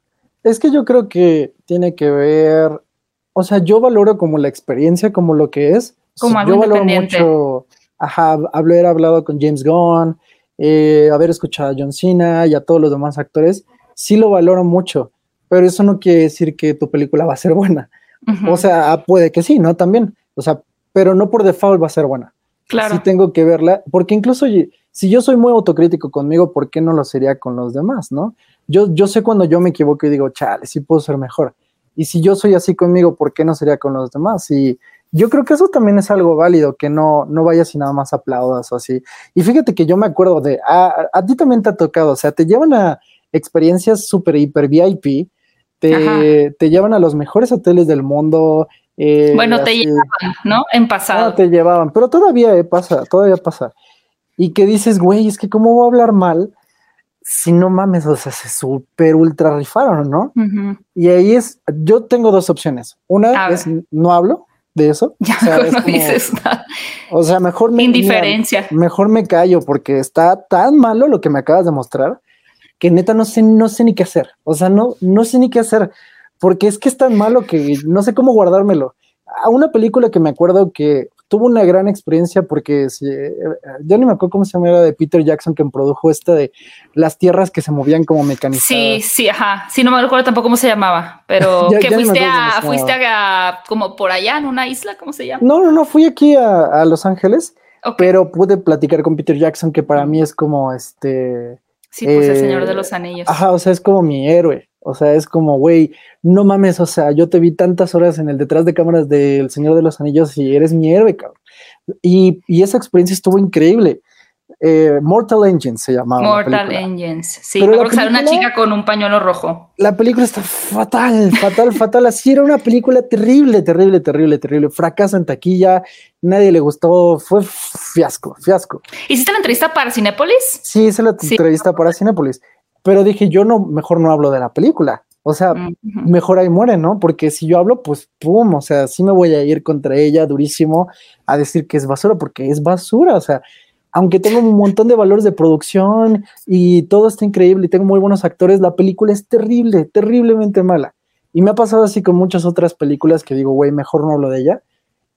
[SPEAKER 1] Es que yo creo que tiene que ver, o sea, yo valoro como la experiencia, como lo que es.
[SPEAKER 3] Como algo yo valoro mucho
[SPEAKER 1] ajá, haber hablado con James Gunn, eh, haber escuchado a John Cena y a todos los demás actores, sí lo valoro mucho, pero eso no quiere decir que tu película va a ser buena. O sea, puede que sí, ¿no? También, o sea, pero no por default va a ser buena.
[SPEAKER 3] Claro.
[SPEAKER 1] Sí tengo que verla, porque incluso si yo soy muy autocrítico conmigo, ¿por qué no lo sería con los demás, no? Yo, yo sé cuando yo me equivoco y digo, chale, sí puedo ser mejor. Y si yo soy así conmigo, ¿por qué no sería con los demás? Y yo creo que eso también es algo válido, que no, no vayas y nada más aplaudas o así. Y fíjate que yo me acuerdo de, a, a ti también te ha tocado, o sea, te llevan a experiencias súper, hiper VIP, te, te, llevan a los mejores hoteles del mundo.
[SPEAKER 3] Eh, bueno, te llevaban, ¿no? En pasado.
[SPEAKER 1] No, te llevaban, pero todavía eh, pasa, todavía pasa. Y que dices, güey, es que cómo voy a hablar mal si no mames, o sea, se súper ultra rifaron, ¿no? Y ahí es, yo tengo dos opciones. Una es no hablo, de eso.
[SPEAKER 3] Ya o sea, no dices nada.
[SPEAKER 1] O sea, mejor
[SPEAKER 3] me, Indiferencia.
[SPEAKER 1] mejor me callo porque está tan malo lo que me acabas de mostrar que neta no sé, no sé ni qué hacer. O sea, no, no sé ni qué hacer porque es que es tan malo que no sé cómo guardármelo. A una película que me acuerdo que tuvo una gran experiencia porque si, eh, ya ni me acuerdo cómo se llama, era de Peter Jackson que produjo esta de las tierras que se movían como mecanizadas.
[SPEAKER 3] Sí, sí, ajá. Sí, no me acuerdo tampoco cómo se llamaba, pero que fuiste, a, fuiste a, como por allá en una isla, ¿cómo se llama?
[SPEAKER 1] No, no, no, fui aquí a, Los Ángeles, pero pude platicar con Peter Jackson que para mí es como este...
[SPEAKER 3] Sí, pues el Señor de los Anillos.
[SPEAKER 1] Ajá, o sea, es como mi héroe. O sea, es como, güey, no mames, o sea, yo te vi tantas horas en el detrás de cámaras del Señor de los Anillos y eres mi héroe, cabrón. Y, y esa experiencia estuvo increíble. Eh, Mortal Engines se llamaba.
[SPEAKER 3] Mortal Engines, sí, Pero que una chica con un pañuelo rojo.
[SPEAKER 1] La película está fatal, fatal, fatal. Así era una película terrible, terrible, terrible, terrible. Fracaso en taquilla, nadie le gustó, fue fiasco, fiasco.
[SPEAKER 3] ¿Hiciste la entrevista para Cinépolis?
[SPEAKER 1] Sí, hice la entrevista para Cinépolis pero dije, yo no, mejor no hablo de la película. O sea, mejor ahí muere, ¿no? Porque si yo hablo, pues pum, o sea, sí me voy a ir contra ella durísimo a decir que es basura, porque es basura, o sea, aunque tengo un montón de valores de producción y todo está increíble y tengo muy buenos actores, la película es terrible, terriblemente mala. Y me ha pasado así con muchas otras películas que digo, güey, mejor no hablo de ella,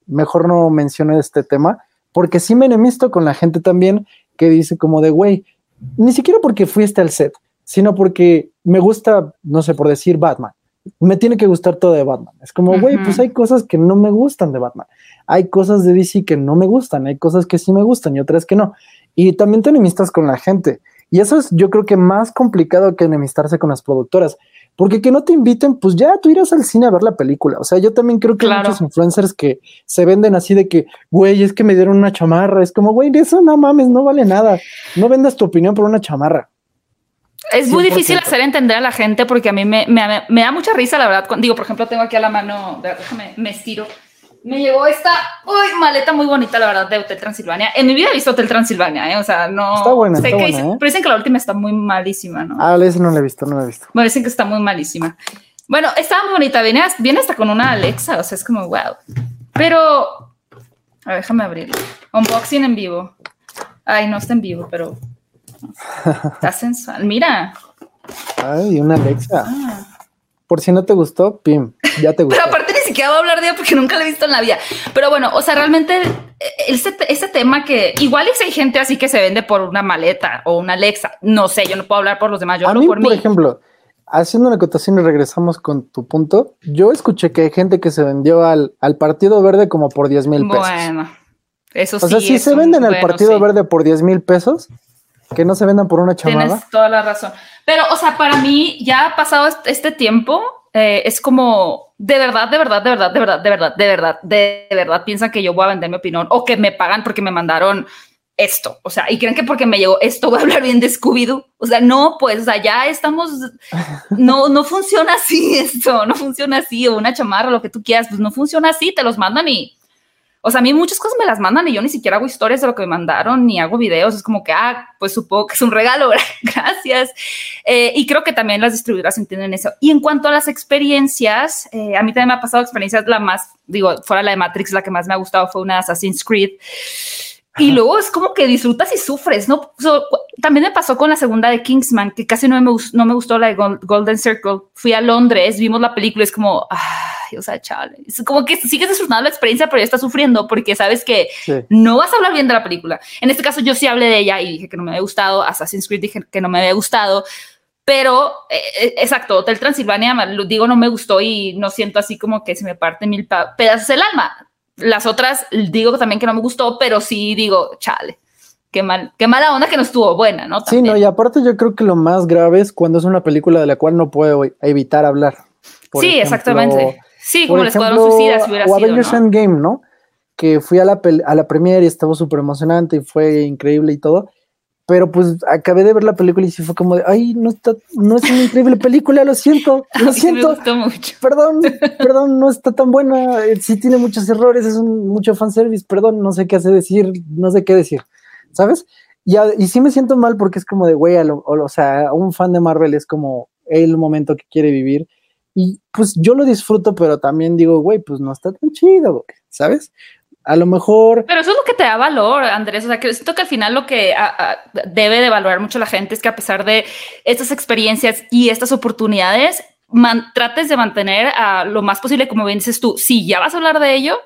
[SPEAKER 1] mejor no menciono este tema, porque sí me enemisto con la gente también que dice como de, güey, ni siquiera porque fuiste al set, sino porque me gusta, no sé, por decir Batman. Me tiene que gustar todo de Batman. Es como, güey, pues hay cosas que no me gustan de Batman. Hay cosas de DC que no me gustan, hay cosas que sí me gustan y otras que no. Y también te enemistas con la gente. Y eso es, yo creo que más complicado que enemistarse con las productoras. Porque que no te inviten, pues ya tú irás al cine a ver la película. O sea, yo también creo que hay muchos influencers que se venden así de que, güey, es que me dieron una chamarra. Es como, güey, eso no mames, no vale nada. No vendas tu opinión por una chamarra.
[SPEAKER 3] Es muy difícil hacer entender a la gente porque a mí me, da mucha risa, la verdad. Digo, por ejemplo, tengo aquí a la mano, déjame, me estiro. Me llegó esta uy, maleta muy bonita, la verdad, de Hotel Transilvania. En mi vida he visto Hotel Transilvania, ¿eh? O sea, no.
[SPEAKER 1] Está buena, está buena
[SPEAKER 3] ¿eh? Pero dicen que la última está muy malísima, ¿no?
[SPEAKER 1] Ah, esa no la he visto, no la he visto.
[SPEAKER 3] Bueno, dicen que está muy malísima. Bueno, estaba muy bonita. Viene, viene hasta con una Alexa, o sea, es como wow. Pero. A ver, déjame abrirlo. Unboxing en vivo. Ay, no está en vivo, pero Está sensual. Mira.
[SPEAKER 1] Ay, una Alexa. Ah. Por si no te gustó, pim, ya te gustó.
[SPEAKER 3] Pero aparte ni siquiera voy a hablar de ella porque nunca la he visto en la vida. Pero bueno, o sea, realmente ese, ese tema que igual es hay gente así que se vende por una maleta o una Alexa. No sé, yo no puedo hablar por los demás, yo hablo por mí.
[SPEAKER 1] Por ejemplo, haciendo una acotación y regresamos con tu punto, yo escuché que hay gente que se vendió al, al Partido Verde como por 10 mil pesos. Bueno,
[SPEAKER 3] eso sí.
[SPEAKER 1] O sea, si se venden al Partido Verde por 10 mil pesos, que no se vendan por una chamada.
[SPEAKER 3] Tienes toda la razón. Pero, o sea, para mí, ya ha pasado este tiempo, eh, es como, de verdad, de verdad, de verdad, de verdad, de verdad, de verdad, de verdad, piensan que yo voy a vender mi opinión o que me pagan porque me mandaron esto, o sea, y creen que porque me llegó esto voy a hablar bien de Scooby-Doo, o sea, no, pues allá estamos, no, no funciona así esto, no funciona así, o una chamarra, lo que tú quieras, pues no funciona así, te los mandan y, o sea, a mí muchas cosas me las mandan y yo ni siquiera hago historias de lo que me mandaron, ni hago videos, es como que, ah, pues supongo que es un regalo, gracias. Eh, y creo que también las distribuidoras entienden eso. Y en cuanto a las experiencias, eh, a mí también me ha pasado experiencias, la más, digo, fuera la de Matrix, la que más me ha gustado fue una Assassin's Creed. Y luego es como que disfrutas y sufres, ¿no? también me pasó con la segunda de Kingsman, que casi no me, no me gustó la de Golden Circle. Fui a Londres, vimos la película, es como, ay, o sea, chale. Es como que sigues disfrutando la experiencia, pero ya estás sufriendo porque sabes que no vas a hablar bien de la película. En este caso, yo sí hablé de ella y dije que no me había gustado. Assassin's Creed dije que no me había gustado. Pero, eh, eh, exacto, Hotel Transilvania, lo digo, no me gustó y no siento así como que se me parte mil pedazos el alma las otras digo también que no me gustó, pero sí digo, chale, qué mal, qué mala onda que no estuvo buena, ¿no?
[SPEAKER 1] Sí, no, y aparte yo creo que lo más grave es cuando es una película de la cual no puedo evitar hablar.
[SPEAKER 3] sí, exactamente. Sí, como el Escuadrón Suicida si hubiera
[SPEAKER 1] o Avengers ¿no? Endgame, ¿no? Que fui a la, a la premiere y estaba súper emocionante y fue increíble y todo pero pues acabé de ver la película y sí fue como de, ay, no está, no es una increíble película, lo siento, lo siento. Perdón, perdón, no está tan buena, eh, sí tiene muchos errores, es un mucho fanservice, perdón, no sé qué hace decir, no sé qué decir, ¿sabes? Y, y sí me siento mal porque es como de, güey, o, sea, un fan de Marvel es como el momento que quiere vivir. Y pues yo lo disfruto, pero también digo, güey, pues no está tan chido, ¿sabes? A lo mejor.
[SPEAKER 3] Pero eso es lo que te da valor, Andrés. O sea, que siento que al final lo que debe de valorar mucho la gente es que a pesar de estas experiencias y estas oportunidades, trates de mantener a lo más posible, como bien dices tú, si ya vas a hablar de ello,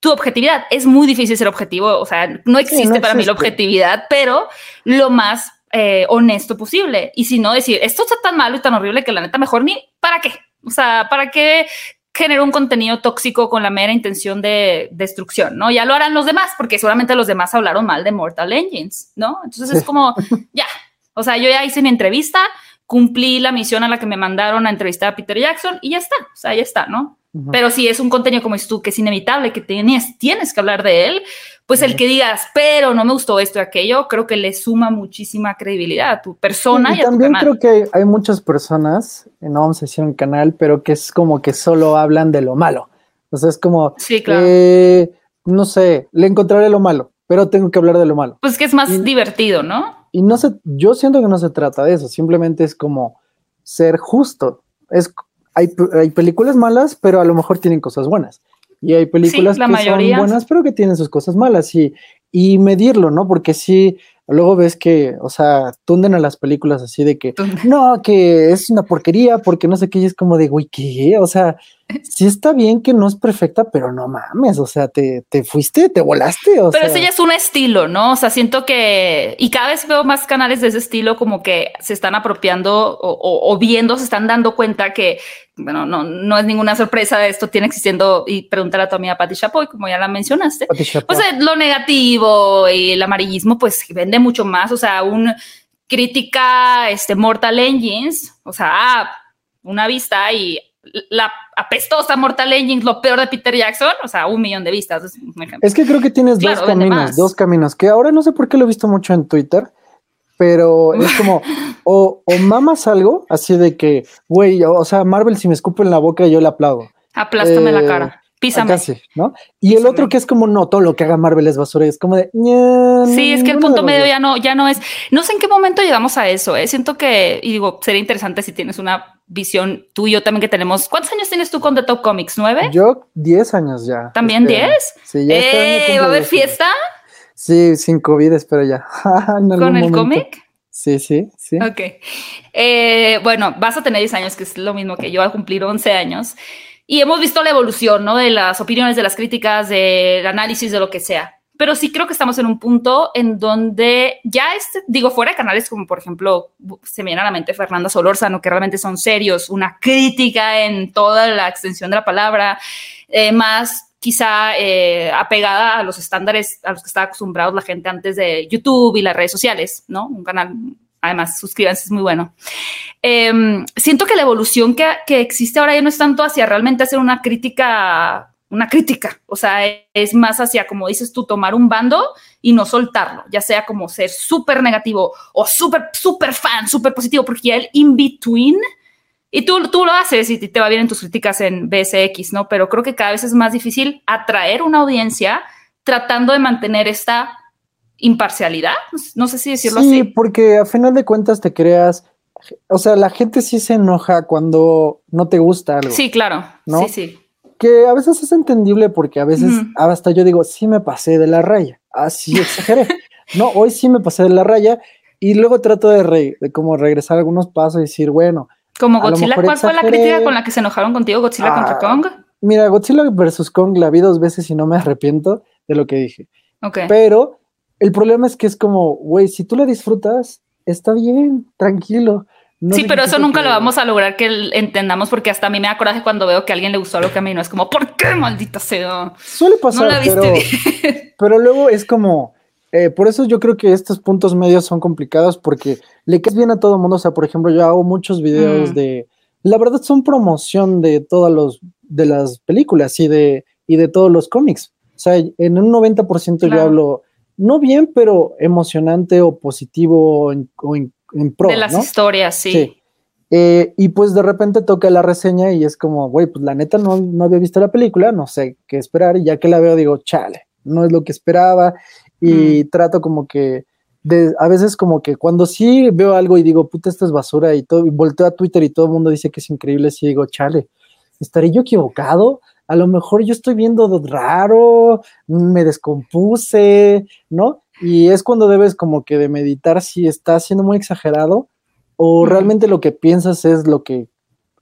[SPEAKER 3] tu objetividad. Es muy difícil ser objetivo. O sea, no existe para mí la objetividad, pero lo más eh, honesto posible. Y si no, decir esto está tan malo y tan horrible que la neta mejor ni para qué. O sea, ¿para qué generó un contenido tóxico con la mera intención de destrucción, ¿no? Ya lo harán los demás, porque seguramente los demás hablaron mal de Mortal Engines, ¿no? Entonces es como, ya, o sea, yo ya hice mi entrevista, cumplí la misión a la que me mandaron a entrevistar a Peter Jackson y ya está, o sea, ya está, ¿no? Pero si es un contenido como es tú, que es inevitable, que tienes, tienes que hablar de él, pues el que digas, pero no me gustó esto y aquello, creo que le suma muchísima credibilidad a tu persona. y,
[SPEAKER 1] también creo que hay muchas personas, no vamos a decir un canal, pero que es como que solo hablan de lo malo. O sea, es como,
[SPEAKER 3] sí, claro.
[SPEAKER 1] Eh, no sé, le encontraré lo malo, pero tengo que hablar de lo malo.
[SPEAKER 3] Pues que es más divertido, ¿no?
[SPEAKER 1] Y no sé, yo siento que no se trata de eso, simplemente es como ser justo. Es hay, películas malas, pero a lo mejor tienen cosas buenas. Y hay películas que son buenas, pero que tienen sus cosas malas. Y, y medirlo, ¿no? Porque sí, luego ves que, o sea, tunden a las películas así de que, no, que es una porquería, porque no sé qué, y es como de, güey, ¿qué? O sea, sí está bien que no es perfecta, pero no mames, o sea, te, te fuiste, te volaste. O
[SPEAKER 3] pero ese ya es un estilo, ¿no? O sea, siento que, y cada vez veo más canales de ese estilo como que se están apropiando o, o, viendo, se están dando cuenta que, bueno, no, no es ninguna sorpresa, de esto tiene existiendo, y preguntar a tu amiga Patti Chapoy, como ya la mencionaste, pues lo negativo y el amarillismo, pues vende mucho más, o sea, un crítica, este, Mortal Engines, o sea, ah, una vista y la apestosa Mortal Engines, lo peor de Peter Jackson, o sea, un millón de vistas. Es, un ejemplo.
[SPEAKER 1] es que creo que tienes dos caminos, dos caminos, que ahora no sé por qué lo he visto mucho en Twitter, pero es como, o, o mamas algo, así de que, güey, o, sea, Marvel si me escupe en la boca yo le aplaudo.
[SPEAKER 3] Aplástame la eh, cara. Písame.
[SPEAKER 1] Casi, ¿no? Y el otro que es como, no, todo lo que haga Marvel es basura, es como de...
[SPEAKER 3] sí, es que el punto medio ya no, ya no es... No sé en qué momento llegamos a eso, ¿eh? Siento que, y digo, sería interesante si tienes una visión, tú y yo también que tenemos... ¿Cuántos años tienes tú con The Top Comics? ¿Nueve?
[SPEAKER 1] Yo, diez años ya.
[SPEAKER 3] ¿También diez? Sí, ya. ¡Eh! ¿Va a haber fiesta?
[SPEAKER 1] Sí, sin COVID, espero ya.
[SPEAKER 3] ¿Con el cómic?
[SPEAKER 1] Sí, sí, sí.
[SPEAKER 3] Ok. Eh, bueno, vas a tener 10 años, que es lo mismo que yo, a cumplir 11 años. Y hemos visto la evolución, ¿no? De las opiniones, de las críticas, del análisis, de lo que sea. Pero sí creo que estamos en un punto en donde ya, este, digo, fuera de canales como, por ejemplo, se me viene a la mente Fernanda Solórzano, que realmente son serios, una crítica en toda la extensión de la palabra, eh, más quizá eh, apegada a los estándares a los que estaba acostumbrados la gente antes de YouTube y las redes sociales, ¿no? Un canal, además, suscríbanse, es muy bueno. Em, siento que la evolución que, que, existe ahora ya no es tanto hacia realmente hacer una crítica, una crítica, o sea, es más hacia, como dices tú, tomar un bando y no soltarlo, ya sea como ser súper negativo o súper, súper fan, súper positivo, porque ya el in-between y tú, tú lo haces y te va bien en tus críticas en BSX, ¿no? Pero creo que cada vez es más difícil atraer una audiencia tratando de mantener esta imparcialidad. No sé si decirlo así. Sí,
[SPEAKER 1] porque a final de cuentas te creas, o sea, la gente sí se enoja cuando no te gusta algo.
[SPEAKER 3] Sí, claro. ¿no? Sí, sí.
[SPEAKER 1] Que a veces es entendible porque a veces hasta yo digo, sí me pasé de la raya. Así exageré. no, hoy sí me pasé de la raya y luego trato de, de como regresar algunos pasos y decir, bueno,
[SPEAKER 3] como Godzilla, ¿cuál fue la crítica con la que se enojaron contigo, Godzilla contra ah, Kong?
[SPEAKER 1] Mira, Godzilla versus Kong la vi dos veces y no me arrepiento de lo que dije.
[SPEAKER 3] Ok.
[SPEAKER 1] Pero el problema es que es como, güey, si tú la disfrutas, está bien, tranquilo.
[SPEAKER 3] Sí, pero eso nunca lo vamos a lograr que entendamos porque hasta a mí me da coraje cuando veo que a alguien le gustó algo que a mí no es como, ¿por qué maldita sea?
[SPEAKER 1] Suele pasar, pero, pero luego es como, eh, por eso yo creo que estos puntos medios son complicados porque le quedas bien a todo el mundo. O sea, por ejemplo, yo hago muchos videos mm. de. La verdad son promoción de todas los de las películas y de, y de todos los cómics. O sea, en un 90% yo hablo no bien, pero emocionante o positivo en, o en, pro.
[SPEAKER 3] De las historias, sí.
[SPEAKER 1] Eh, y pues de repente toca la reseña y es como, güey, pues la neta no, no había visto la película, no sé qué esperar. Y ya que la veo, digo, chale, no es lo que esperaba y trato como que de, a veces como que cuando sí veo algo y digo, puta, esto es basura y todo, y volteo a Twitter y todo el mundo dice que es increíble, sí digo, chale, ¿estaré yo equivocado? A lo mejor yo estoy viendo raro, me descompuse, ¿no? Y es cuando debes como que de meditar si está siendo muy exagerado o realmente lo que piensas es lo que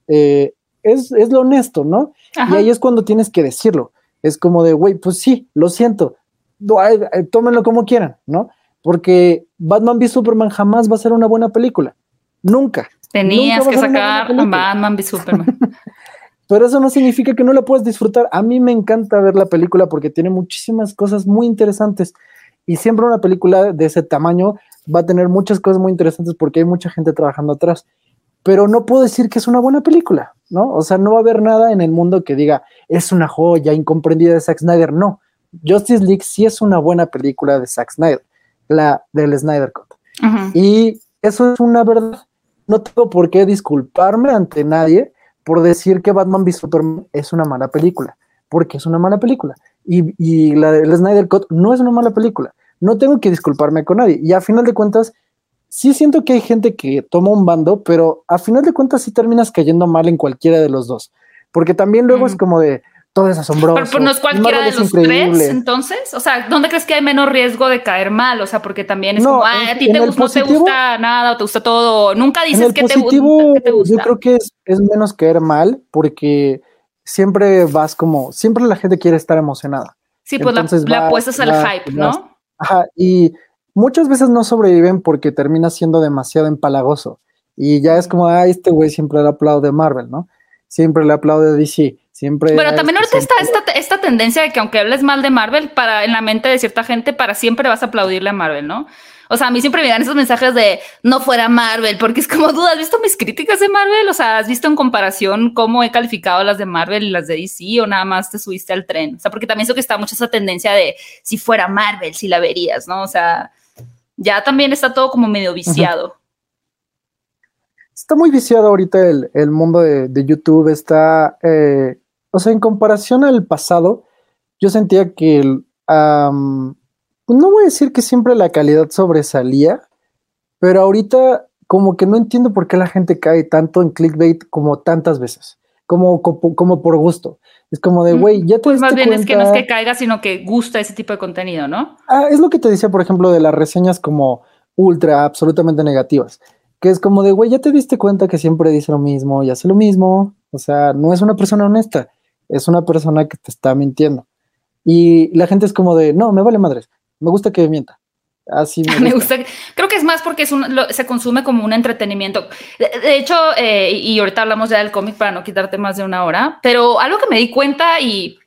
[SPEAKER 1] eh, es, es, lo honesto, ¿no? Y ahí es cuando tienes que decirlo. Es como de, güey, pues sí, lo siento, tómenlo como quieran, ¿no? Porque Batman v Superman jamás va a ser una buena película. Nunca.
[SPEAKER 3] Tenías que sacar Batman v Superman.
[SPEAKER 1] Pero eso no significa que no la puedas disfrutar. A mí me encanta ver la película porque tiene muchísimas cosas muy interesantes. Y siempre una película de ese tamaño va a tener muchas cosas muy interesantes porque hay mucha gente trabajando atrás. Pero no puedo decir que es una buena película, ¿no? O sea, no va a haber nada en el mundo que diga es una joya incomprendida de Zack Snyder. No, Justice League sí es una buena película de Zack Snyder, la del Snyder Cut. Y eso es una verdad. No tengo por qué disculparme ante nadie por decir que Batman v Superman es una mala película, porque es una mala película. Y, y la del Snyder Cut no es una mala película. No tengo que disculparme con nadie. Y a final de cuentas, sí siento que hay gente que toma un bando, pero a final de cuentas sí terminas cayendo mal en cualquiera de los dos. Porque también luego es como de, todo es asombroso.
[SPEAKER 3] Pero, no es cualquiera de los tres, entonces. O sea, ¿dónde crees que hay menos riesgo de caer mal? O sea, porque también es como, a ti te no te gusta nada o te gusta todo. Nunca dices que, te, gusta.
[SPEAKER 1] Yo creo que es, es, menos caer mal porque siempre vas como, siempre la gente quiere estar emocionada.
[SPEAKER 3] Sí, pues la, apuestas al hype, ¿no?
[SPEAKER 1] Ajá, y muchas veces no sobreviven porque termina siendo demasiado empalagoso. Y ya es como, ah, este güey siempre le aplaude Marvel, ¿no? Siempre le aplaude DC Siempre.
[SPEAKER 3] Pero también ahorita está esta, esta, tendencia de que aunque hables mal de Marvel, para en la mente de cierta gente, para siempre vas a aplaudirle a Marvel, ¿no? O sea, a mí siempre me dan esos mensajes de no fuera Marvel, porque es como, duda, ¿has visto mis críticas de Marvel? O sea, ¿has visto en comparación cómo he calificado las de Marvel y las de DC o nada más te subiste al tren? O sea, porque también eso que está mucho esa tendencia de si fuera Marvel, si la verías, ¿no? O sea, ya también está todo como medio viciado.
[SPEAKER 1] Está muy viciado ahorita el, mundo de, de, YouTube, está... Eh, o sea, en comparación al pasado, yo sentía que, pues no voy a decir que siempre la calidad sobresalía, pero ahorita como que no entiendo por qué la gente cae tanto en clickbait como tantas veces, como, como, por gusto. Es como de, güey, ya te
[SPEAKER 3] Pues más bien es que no es que caiga, sino que gusta ese tipo de contenido, ¿no?
[SPEAKER 1] Ah, es lo que te decía, por ejemplo, de las reseñas como ultra, absolutamente negativas. Que es como de, güey, ya te diste cuenta que siempre dice lo mismo y hace lo mismo. O sea, no es una persona honesta, es una persona que te está mintiendo. Y la gente es como de, no, me vale madres, me gusta que mienta. Así
[SPEAKER 3] me gusta. Creo que es más porque es un, se consume como un entretenimiento. De, hecho, eh, y ahorita hablamos ya del cómic para no quitarte más de una hora, pero algo que me di cuenta y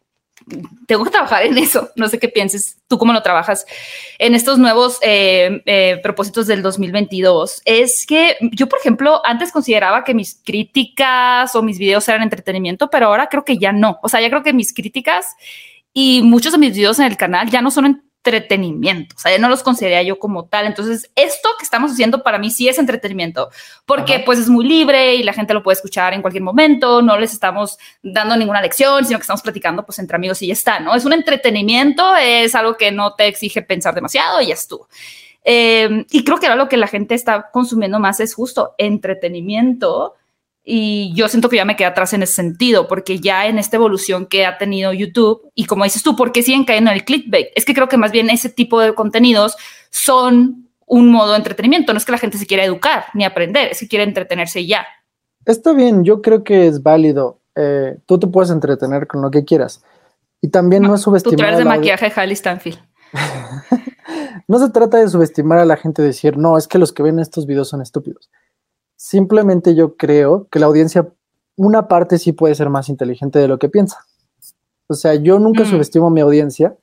[SPEAKER 3] tengo que trabajar en eso. No sé qué pienses, tú cómo lo trabajas en estos nuevos eh, eh, propósitos del 2022. Es que yo, por ejemplo, antes consideraba que mis críticas o mis videos eran entretenimiento, pero ahora creo que ya no. O sea, ya creo que mis críticas y muchos de mis videos en el canal ya no son entretenimiento. O sea, no los consideraría yo como tal. Entonces, esto que estamos haciendo para mí sí es entretenimiento, porque pues es muy libre y la gente lo puede escuchar en cualquier momento. No les estamos dando ninguna lección, sino que estamos platicando pues entre amigos y ya está, ¿no? Es un entretenimiento, es algo que no te exige pensar demasiado y ya estuvo. Eh, y creo que ahora lo que la gente está consumiendo más es justo entretenimiento y yo siento que ya me quedé atrás en ese sentido, porque ya en esta evolución que ha tenido YouTube, y como dices tú, ¿por qué siguen cayendo en el clickbait? Es que creo que más bien ese tipo de contenidos son un modo de entretenimiento. No es que la gente se quiera educar ni aprender, es que quiere entretenerse y ya.
[SPEAKER 1] Está bien, yo creo que es válido. Eh, tú te puedes entretener con lo que quieras. Y también no, es subestimar.
[SPEAKER 3] Tú traes de maquillaje Stanfield.
[SPEAKER 1] no se trata de subestimar a la gente, decir, no, es que los que ven estos videos son estúpidos Simplemente yo creo que la audiencia, una parte sí puede ser más inteligente de lo que piensa. O sea, yo nunca mm. subestimo a mi audiencia,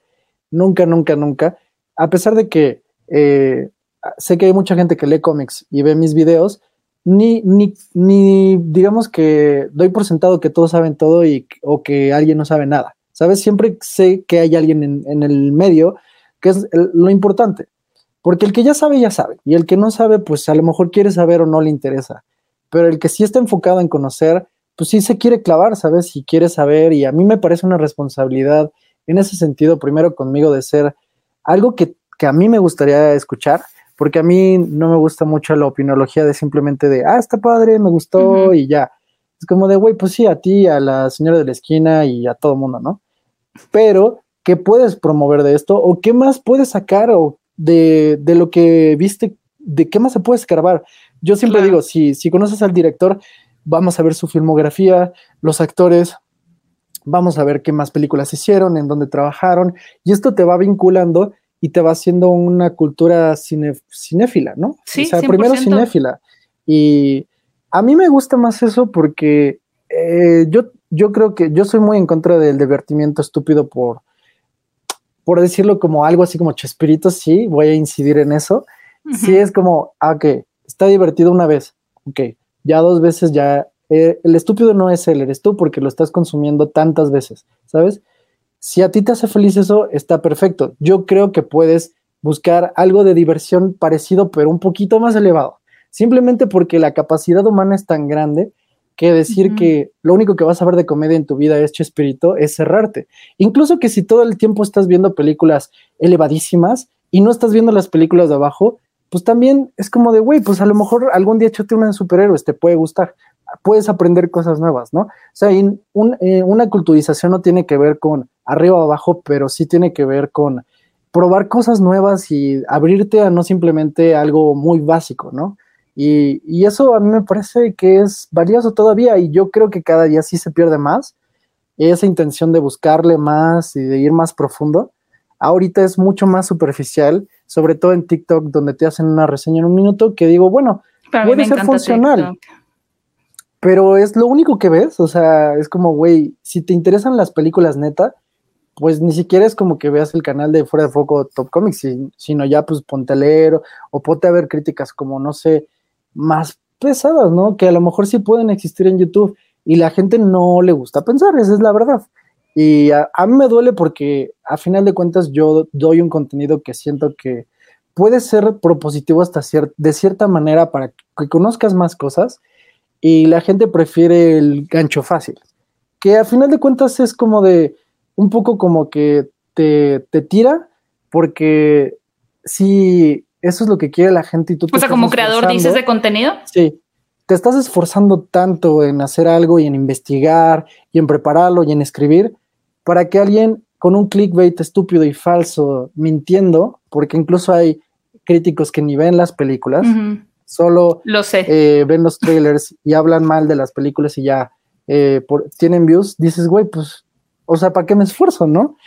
[SPEAKER 1] nunca, nunca, nunca, a pesar de que eh, sé que hay mucha gente que lee cómics y ve mis videos, ni, ni, ni digamos que doy por sentado que todos saben todo y, o que alguien no sabe nada. ¿Sabes? Siempre sé que hay alguien en, en el medio, que es lo importante. Porque el que ya sabe, ya sabe. Y el que no sabe, pues a lo mejor quiere saber o no le interesa. Pero el que sí está enfocado en conocer, pues sí se quiere clavar, ¿sabes? Si quiere saber. Y a mí me parece una responsabilidad en ese sentido, primero conmigo, de ser algo que, a mí me gustaría escuchar. Porque a mí no me gusta mucho la opinología de simplemente de, ah, está padre, me gustó y ya. Es como de, güey, pues sí, a ti, a la señora de la esquina y a todo mundo, ¿no? Pero, ¿qué puedes promover de esto? ¿O qué más puedes sacar? ¿O de, lo que viste, de qué más se puede escarbar. Yo siempre digo, si, si conoces al director, vamos a ver su filmografía, los actores, vamos a ver qué más películas hicieron, en dónde trabajaron, y esto te va vinculando y te va haciendo una cultura cinéfila, ¿no?
[SPEAKER 3] Sí,
[SPEAKER 1] o sea, primero cinéfila. Y a mí me gusta más eso porque eh, yo, yo creo que yo soy muy en contra del divertimiento estúpido por, por decirlo como algo así como Chespirito, sí, voy a incidir en eso. Sí es como, ah, ok, está divertido una vez, ok, ya dos veces ya, eh, el estúpido no es él, eres tú porque lo estás consumiendo tantas veces, ¿sabes? Si a ti te hace feliz eso, está perfecto. Yo creo que puedes buscar algo de diversión parecido, pero un poquito más elevado. Simplemente porque la capacidad humana es tan grande que decir que lo único que vas a ver de comedia en tu vida es Chespirito es cerrarte. Incluso que si todo el tiempo estás viendo películas elevadísimas y no estás viendo las películas de abajo, pues también es como de, güey, pues a lo mejor algún día échate una de superhéroes, te puede gustar, puedes aprender cosas nuevas, ¿no? O sea, eh, una culturización no tiene que ver con arriba o abajo, pero sí tiene que ver con probar cosas nuevas y abrirte a no simplemente algo muy básico, ¿no? Y, eso a mí me parece que es valioso todavía y yo creo que cada día sí se pierde más esa intención de buscarle más y de ir más profundo. Ahorita es mucho más superficial, sobre todo en TikTok, donde te hacen una reseña en un minuto que digo, bueno, puede ser funcional, pero es lo único que ves. O sea, es como, güey, si te interesan las películas neta, pues ni siquiera es como que veas el canal de Fuera de Foco Top Comics, sino ya pues ponte a leer o ponte a ver críticas como, no sé, más pesadas, ¿no? Que a lo mejor sí pueden existir en YouTube y la gente no le gusta pensar, esa es la verdad. Y a, mí me duele porque a final de cuentas yo doy un contenido que siento que puede ser propositivo hasta de cierta manera para que conozcas más cosas y la gente prefiere el gancho fácil, que a final de cuentas es como de un poco como que te, te tira porque si eso es lo que quiere la gente y tú
[SPEAKER 3] te O sea, como creador dices de contenido.
[SPEAKER 1] Sí. Te estás esforzando tanto en hacer algo y en investigar y en prepararlo y en escribir para que alguien con un clickbait estúpido y falso mintiendo, porque incluso hay críticos que ni ven las películas, solo
[SPEAKER 3] Lo sé.
[SPEAKER 1] Eh, ven los trailers y hablan mal de las películas y ya eh, tienen views, dices, güey, pues, o sea, ¿para qué me esfuerzo, no?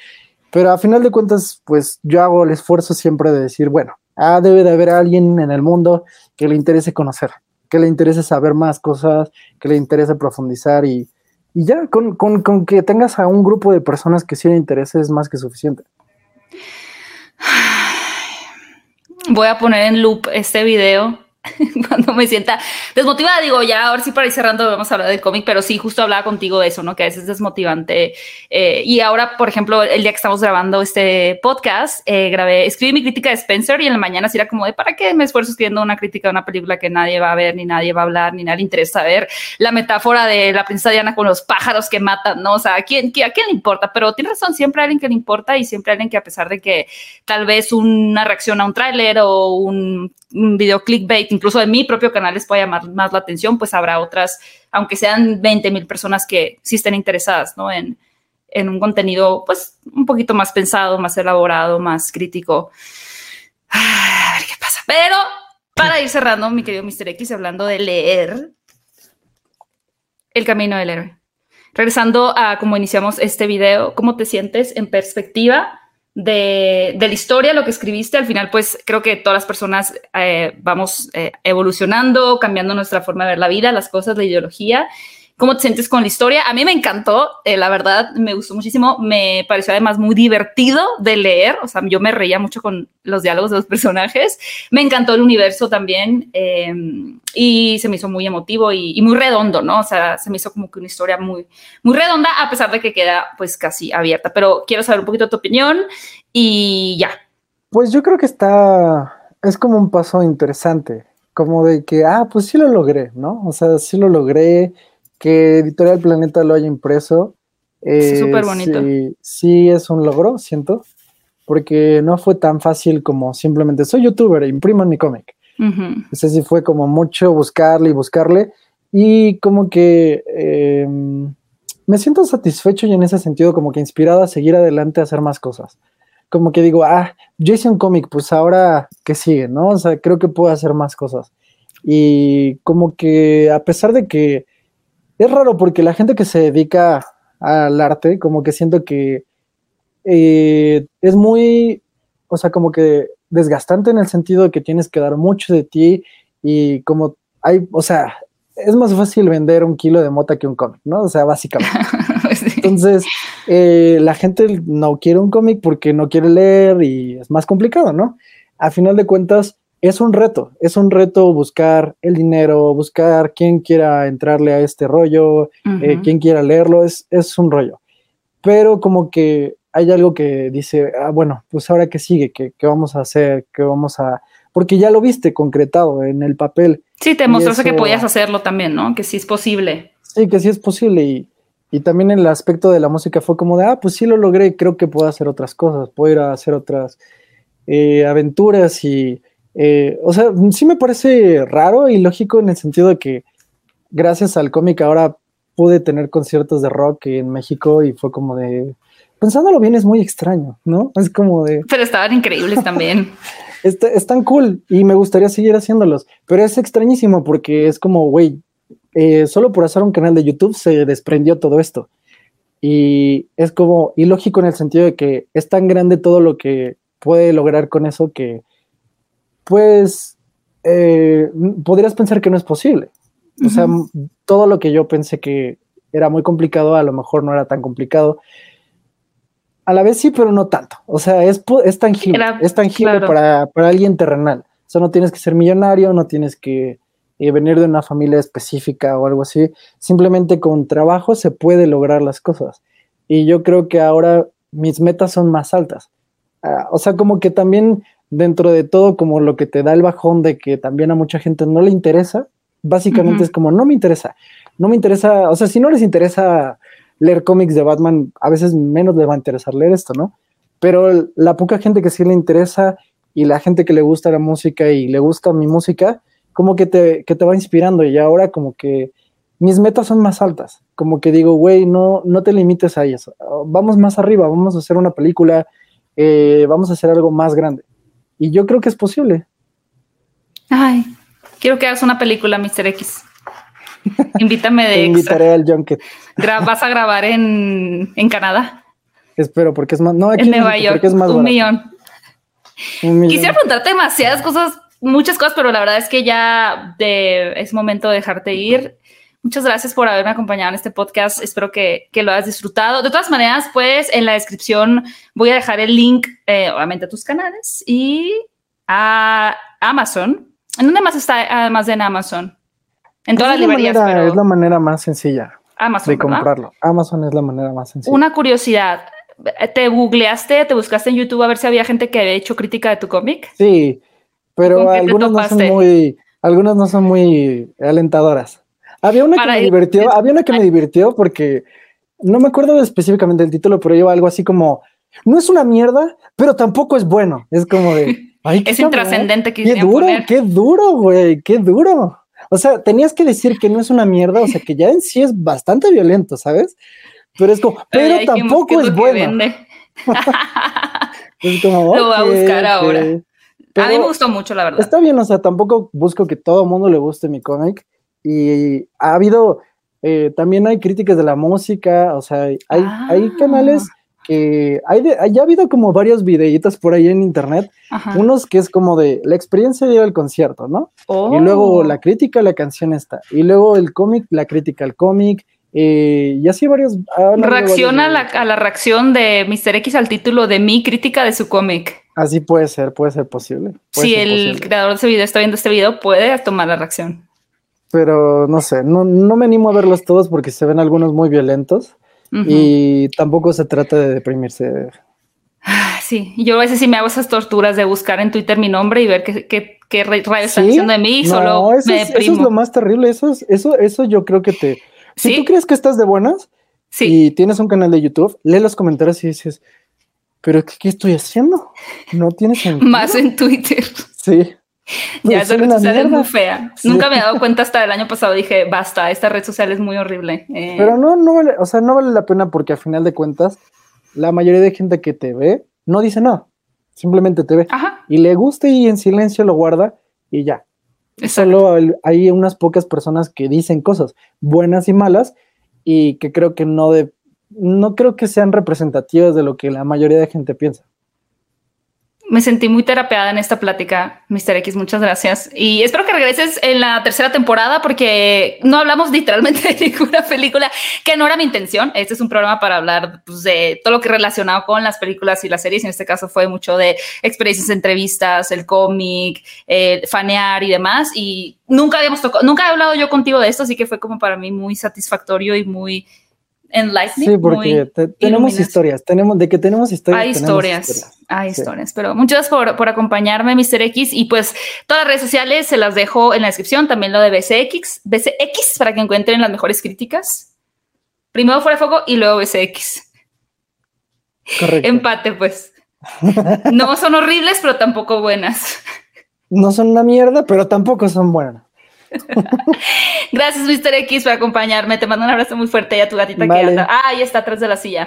[SPEAKER 1] Pero a final de cuentas, pues yo hago el esfuerzo siempre de decir, bueno, ah, debe de haber alguien en el mundo que le interese conocer, que le interese saber más cosas, que le interese profundizar y, ya, con, que tengas a un grupo de personas que sí le interese es más que suficiente.
[SPEAKER 3] Voy a poner en loop este video cuando me sienta desmotivada, digo, ya ahora sí para ir cerrando vamos a hablar del cómic, pero sí, justo hablaba contigo de eso, ¿no? Que a veces es desmotivante. Eh, y ahora, por ejemplo, el día que estamos grabando este podcast, eh, grabé, escribí mi crítica de Spencer y en la mañana sí era como de, ¿para qué me esfuerzo escribiendo una crítica de una película que nadie va a ver, ni nadie va a hablar, ni nadie le interesa ver? La metáfora de la princesa Diana con los pájaros que matan, ¿no? O sea, ¿a quién, quién le importa? Pero tiene razón, siempre hay alguien que le importa y siempre hay alguien que a pesar de que tal vez una reacción a un tráiler o un video clickbait incluso de mi propio canal les pueda llamar más la atención, pues habrá otras, aunque sean 20 mil personas que sí estén interesadas, ¿no? En, en un contenido, pues, un poquito más pensado, más elaborado, más crítico. A ver qué pasa. Pero para ir cerrando, mi querido Mr. X, hablando de leer El Camino del Héroe. Regresando a cómo iniciamos este video, ¿cómo te sientes en perspectiva de, la historia, lo que escribiste, al final pues creo que todas las personas eh, vamos eh, evolucionando, cambiando nuestra forma de ver la vida, las cosas, la ideología ¿Cómo te sientes con la historia? A mí me encantó, eh, la verdad, me gustó muchísimo. Me pareció además muy divertido de leer. O sea, yo me reía mucho con los diálogos de los personajes. Me encantó el universo también em, y se me hizo muy emotivo y, muy redondo, ¿no? O sea, se me hizo como que una historia muy, muy redonda, a pesar de que queda pues casi abierta. Pero quiero saber un poquito tu opinión y ya.
[SPEAKER 1] Pues yo creo que está, es como un paso interesante, como de que, ah, pues sí lo logré, ¿no? O sea, sí lo logré que Editorial Planeta lo haya impreso.
[SPEAKER 3] Eh, Súper bonito.
[SPEAKER 1] Sí, es un logro, siento, porque no fue tan fácil como simplemente soy youtuber, impriman mi cómic. Uh sí fue como mucho buscarle y buscarle y como que em, me siento satisfecho y en ese sentido como que inspirado a seguir adelante a hacer más cosas. Como que digo, ah, yo hice un cómic, pues ahora que sigue, ¿no? O sea, creo que puedo hacer más cosas. Y como que a pesar de que es raro porque la gente que se dedica al arte, como que siento que eh, es muy, o sea, como que desgastante en el sentido de que tienes que dar mucho de ti y como hay, o sea, es más fácil vender un kilo de mota que un cómic, ¿no? O sea, básicamente. Entonces, eh, la gente no quiere un cómic porque no quiere leer y es más complicado, ¿no? A final de cuentas, es un reto, es un reto buscar el dinero, buscar quién quiera entrarle a este rollo, eh, quién quiera leerlo, es, es un rollo. Pero como que hay algo que dice, ah, bueno, pues ahora qué sigue, ¿Qué, vamos a hacer, qué vamos a... Porque ya lo viste concretado en el papel.
[SPEAKER 3] Sí, te mostraste que podías hacerlo también, ¿no? Que sí es posible.
[SPEAKER 1] Sí, que sí es posible y, y también el aspecto de la música fue como de, ah, pues sí lo logré, creo que puedo hacer otras cosas, puedo ir a hacer otras eh, aventuras y eh, o sea, sí me parece raro y lógico en el sentido de que gracias al cómic ahora pude tener conciertos de rock en México y fue como de, pensándolo bien, es muy extraño, ¿no? Es como de...
[SPEAKER 3] Pero estaban increíbles también.
[SPEAKER 1] están cool y me gustaría seguir haciéndolos, pero es extrañísimo porque es como, güey, eh, solo por hacer un canal de YouTube se desprendió todo esto. Y es como ilógico en el sentido de que es tan grande todo lo que puede lograr con eso que pues eh, podrías pensar que no es posible. O sea, todo lo que yo pensé que era muy complicado, a lo mejor no era tan complicado. A la vez sí, pero no tanto. O sea, es, es tangible. es tangible para, alguien terrenal. O sea, no tienes que ser millonario, no tienes que eh, venir de una familia específica o algo así. Simplemente con trabajo se puede lograr las cosas. Y yo creo que ahora mis metas son más altas. Ah, o sea, como que también dentro de todo como lo que te da el bajón de que también a mucha gente no le interesa, básicamente es como, no me interesa, no me interesa, o sea, si no les interesa leer cómics de Batman, a veces menos les va a interesar leer esto, ¿no? Pero la poca gente que sí le interesa y la gente que le gusta la música y le gusta mi música, como que te, que te va inspirando y ahora como que mis metas son más altas, como que digo, güey, no, no te limites a eso, vamos más arriba, vamos a hacer una película, eh, vamos a hacer algo más grande. Y yo creo que es posible.
[SPEAKER 3] Ay, quiero que hagas una película, Mr. X. Invítame de Te
[SPEAKER 1] invitaré al Junket.
[SPEAKER 3] ¿Vas a grabar en, en, Canadá?
[SPEAKER 1] Espero, porque es más. No,
[SPEAKER 3] aquí en Nueva York. Es más un, millón. un millón. Quisiera preguntarte demasiadas cosas, muchas cosas, pero la verdad es que ya es momento de dejarte ir. Muchas gracias por haberme acompañado en este podcast. Espero que, que, lo hayas disfrutado. De todas maneras, pues en la descripción voy a dejar el link, eh, obviamente, a tus canales y a Amazon. ¿En dónde más está además de en Amazon? En todas las librerías.
[SPEAKER 1] Es la manera más sencilla de comprarlo. Amazon es la manera más sencilla.
[SPEAKER 3] Una curiosidad. ¿Te googleaste, te buscaste en YouTube a ver si había gente que había hecho crítica de tu cómic?
[SPEAKER 1] Sí, pero algunas no son muy, algunas no son muy alentadoras. Había una que me divirtió, había una que me divirtió porque no me acuerdo específicamente del título, pero lleva algo así como no es una mierda, pero tampoco es bueno. Es como de
[SPEAKER 3] es intrascendente
[SPEAKER 1] que Qué duro, qué duro, güey, qué duro. O sea, tenías que decir que no es una mierda, o sea, que ya en sí es bastante violento, ¿sabes? Pero es como, pero tampoco es bueno.
[SPEAKER 3] es como, lo voy a buscar ahora. a mí me gustó mucho, la verdad.
[SPEAKER 1] Está bien, o sea, tampoco busco que todo el mundo le guste mi cómic. Y ha habido, eh, también hay críticas de la música, o sea, hay, hay ah. canales que hay ya ha habido como varios videitos por ahí en internet, unos que es como de la experiencia de ir al concierto, ¿no? Y luego oh. la crítica a la canción está, y luego el cómic, la crítica al cómic, eh, y así varios...
[SPEAKER 3] Reacciona a la, reacción de Mr. X al título de mi crítica de su cómic.
[SPEAKER 1] Así puede ser, puede ser posible.
[SPEAKER 3] si el creador de ese video está viendo este video, puede tomar la reacción.
[SPEAKER 1] Pero no sé, no, no me animo a verlos todos porque se ven algunos muy violentos. Y tampoco se trata de deprimirse.
[SPEAKER 3] Ah, sí, yo a veces sí me hago esas torturas de buscar en Twitter mi nombre y ver qué, qué, qué rayos están diciendo de mí y solo
[SPEAKER 1] eso me es, Eso es lo más terrible, eso, eso, eso yo creo que te... Si tú crees que estás de buenas y tienes un canal de YouTube, lee los comentarios y dices, pero ¿qué, estoy haciendo? No tienes
[SPEAKER 3] sentido. Más en Twitter.
[SPEAKER 1] Sí.
[SPEAKER 3] Ya esa red social es muy fea. Nunca me he dado cuenta hasta el año pasado. Dije, basta, esta red social es muy horrible.
[SPEAKER 1] Eh, Pero no, no vale, o sea, no vale la pena porque a final de cuentas, la mayoría de gente que te ve no dice nada. Simplemente te ve. Y le gusta y en silencio lo guarda y ya. Solo hay unas pocas personas que dicen cosas buenas y malas y que creo que no de, no creo que sean representativas de lo que la mayoría de gente piensa
[SPEAKER 3] me sentí muy terapeada en esta plática, Mr. X, muchas gracias. Y espero que regreses en la tercera temporada porque no hablamos literalmente de ninguna película, que no era mi intención. Este es un programa para hablar pues, de todo lo que relacionado con las películas y las series. En este caso fue mucho de experiencias, entrevistas, el cómic, eh, fanear y demás. Y nunca habíamos tocado, nunca he hablado yo contigo de esto, así que fue como para mí muy satisfactorio y muy enlightening.
[SPEAKER 1] Sí, porque tenemos historias, tenemos, de que tenemos historias.
[SPEAKER 3] Hay historias, hay historias, pero muchas gracias por, acompañarme, Mr. X, y pues todas las redes sociales se las dejo en la descripción, también lo de BCX, BCX, para que encuentren las mejores críticas. Primero fuera de foco y luego BCX.
[SPEAKER 1] Correcto.
[SPEAKER 3] Empate, pues. No son horribles, pero tampoco buenas.
[SPEAKER 1] No son una mierda, pero tampoco son buenas.
[SPEAKER 3] Gracias, Mr. X, por acompañarme. Te mando un abrazo muy fuerte y a tu gatita que anda. Ah, ahí está atrás de la silla.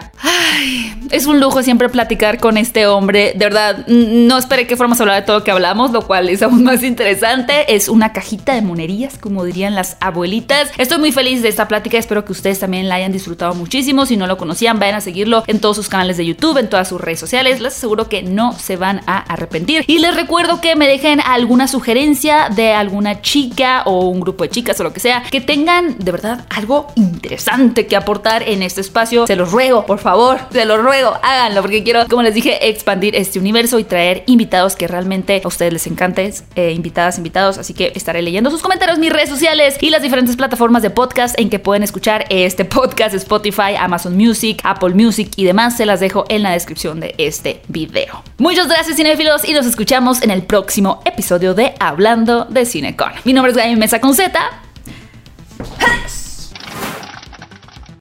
[SPEAKER 3] es un lujo siempre platicar con este hombre. De verdad, no esperé que fuéramos a hablar de todo lo que hablamos, lo cual es aún más interesante. Es una cajita de monerías, como dirían las abuelitas. Estoy muy feliz de esta plática. Espero que ustedes también la hayan disfrutado muchísimo. Si no lo conocían, vayan a seguirlo en todos sus canales de YouTube, en todas sus redes sociales. Les aseguro que no se van a arrepentir. Y les recuerdo que me dejen alguna sugerencia de alguna chica o un grupo de chicas o lo que sea, que tengan de verdad algo interesante que aportar en este espacio. Se los ruego, por favor, se los ruego, háganlo, porque quiero, como les dije, expandir este universo y traer invitados que realmente a ustedes les encante, eh, invitadas, invitados. Así que estaré leyendo sus comentarios, mis redes sociales y las diferentes plataformas de podcast en que pueden escuchar este podcast, Spotify, Amazon Music, Apple Music y demás. Se las dejo en la descripción de este video. Muchas gracias, cinéfilos, y nos escuchamos en el próximo episodio de Hablando de Cinecon. Mi nombre es Gaby Mesa con Z.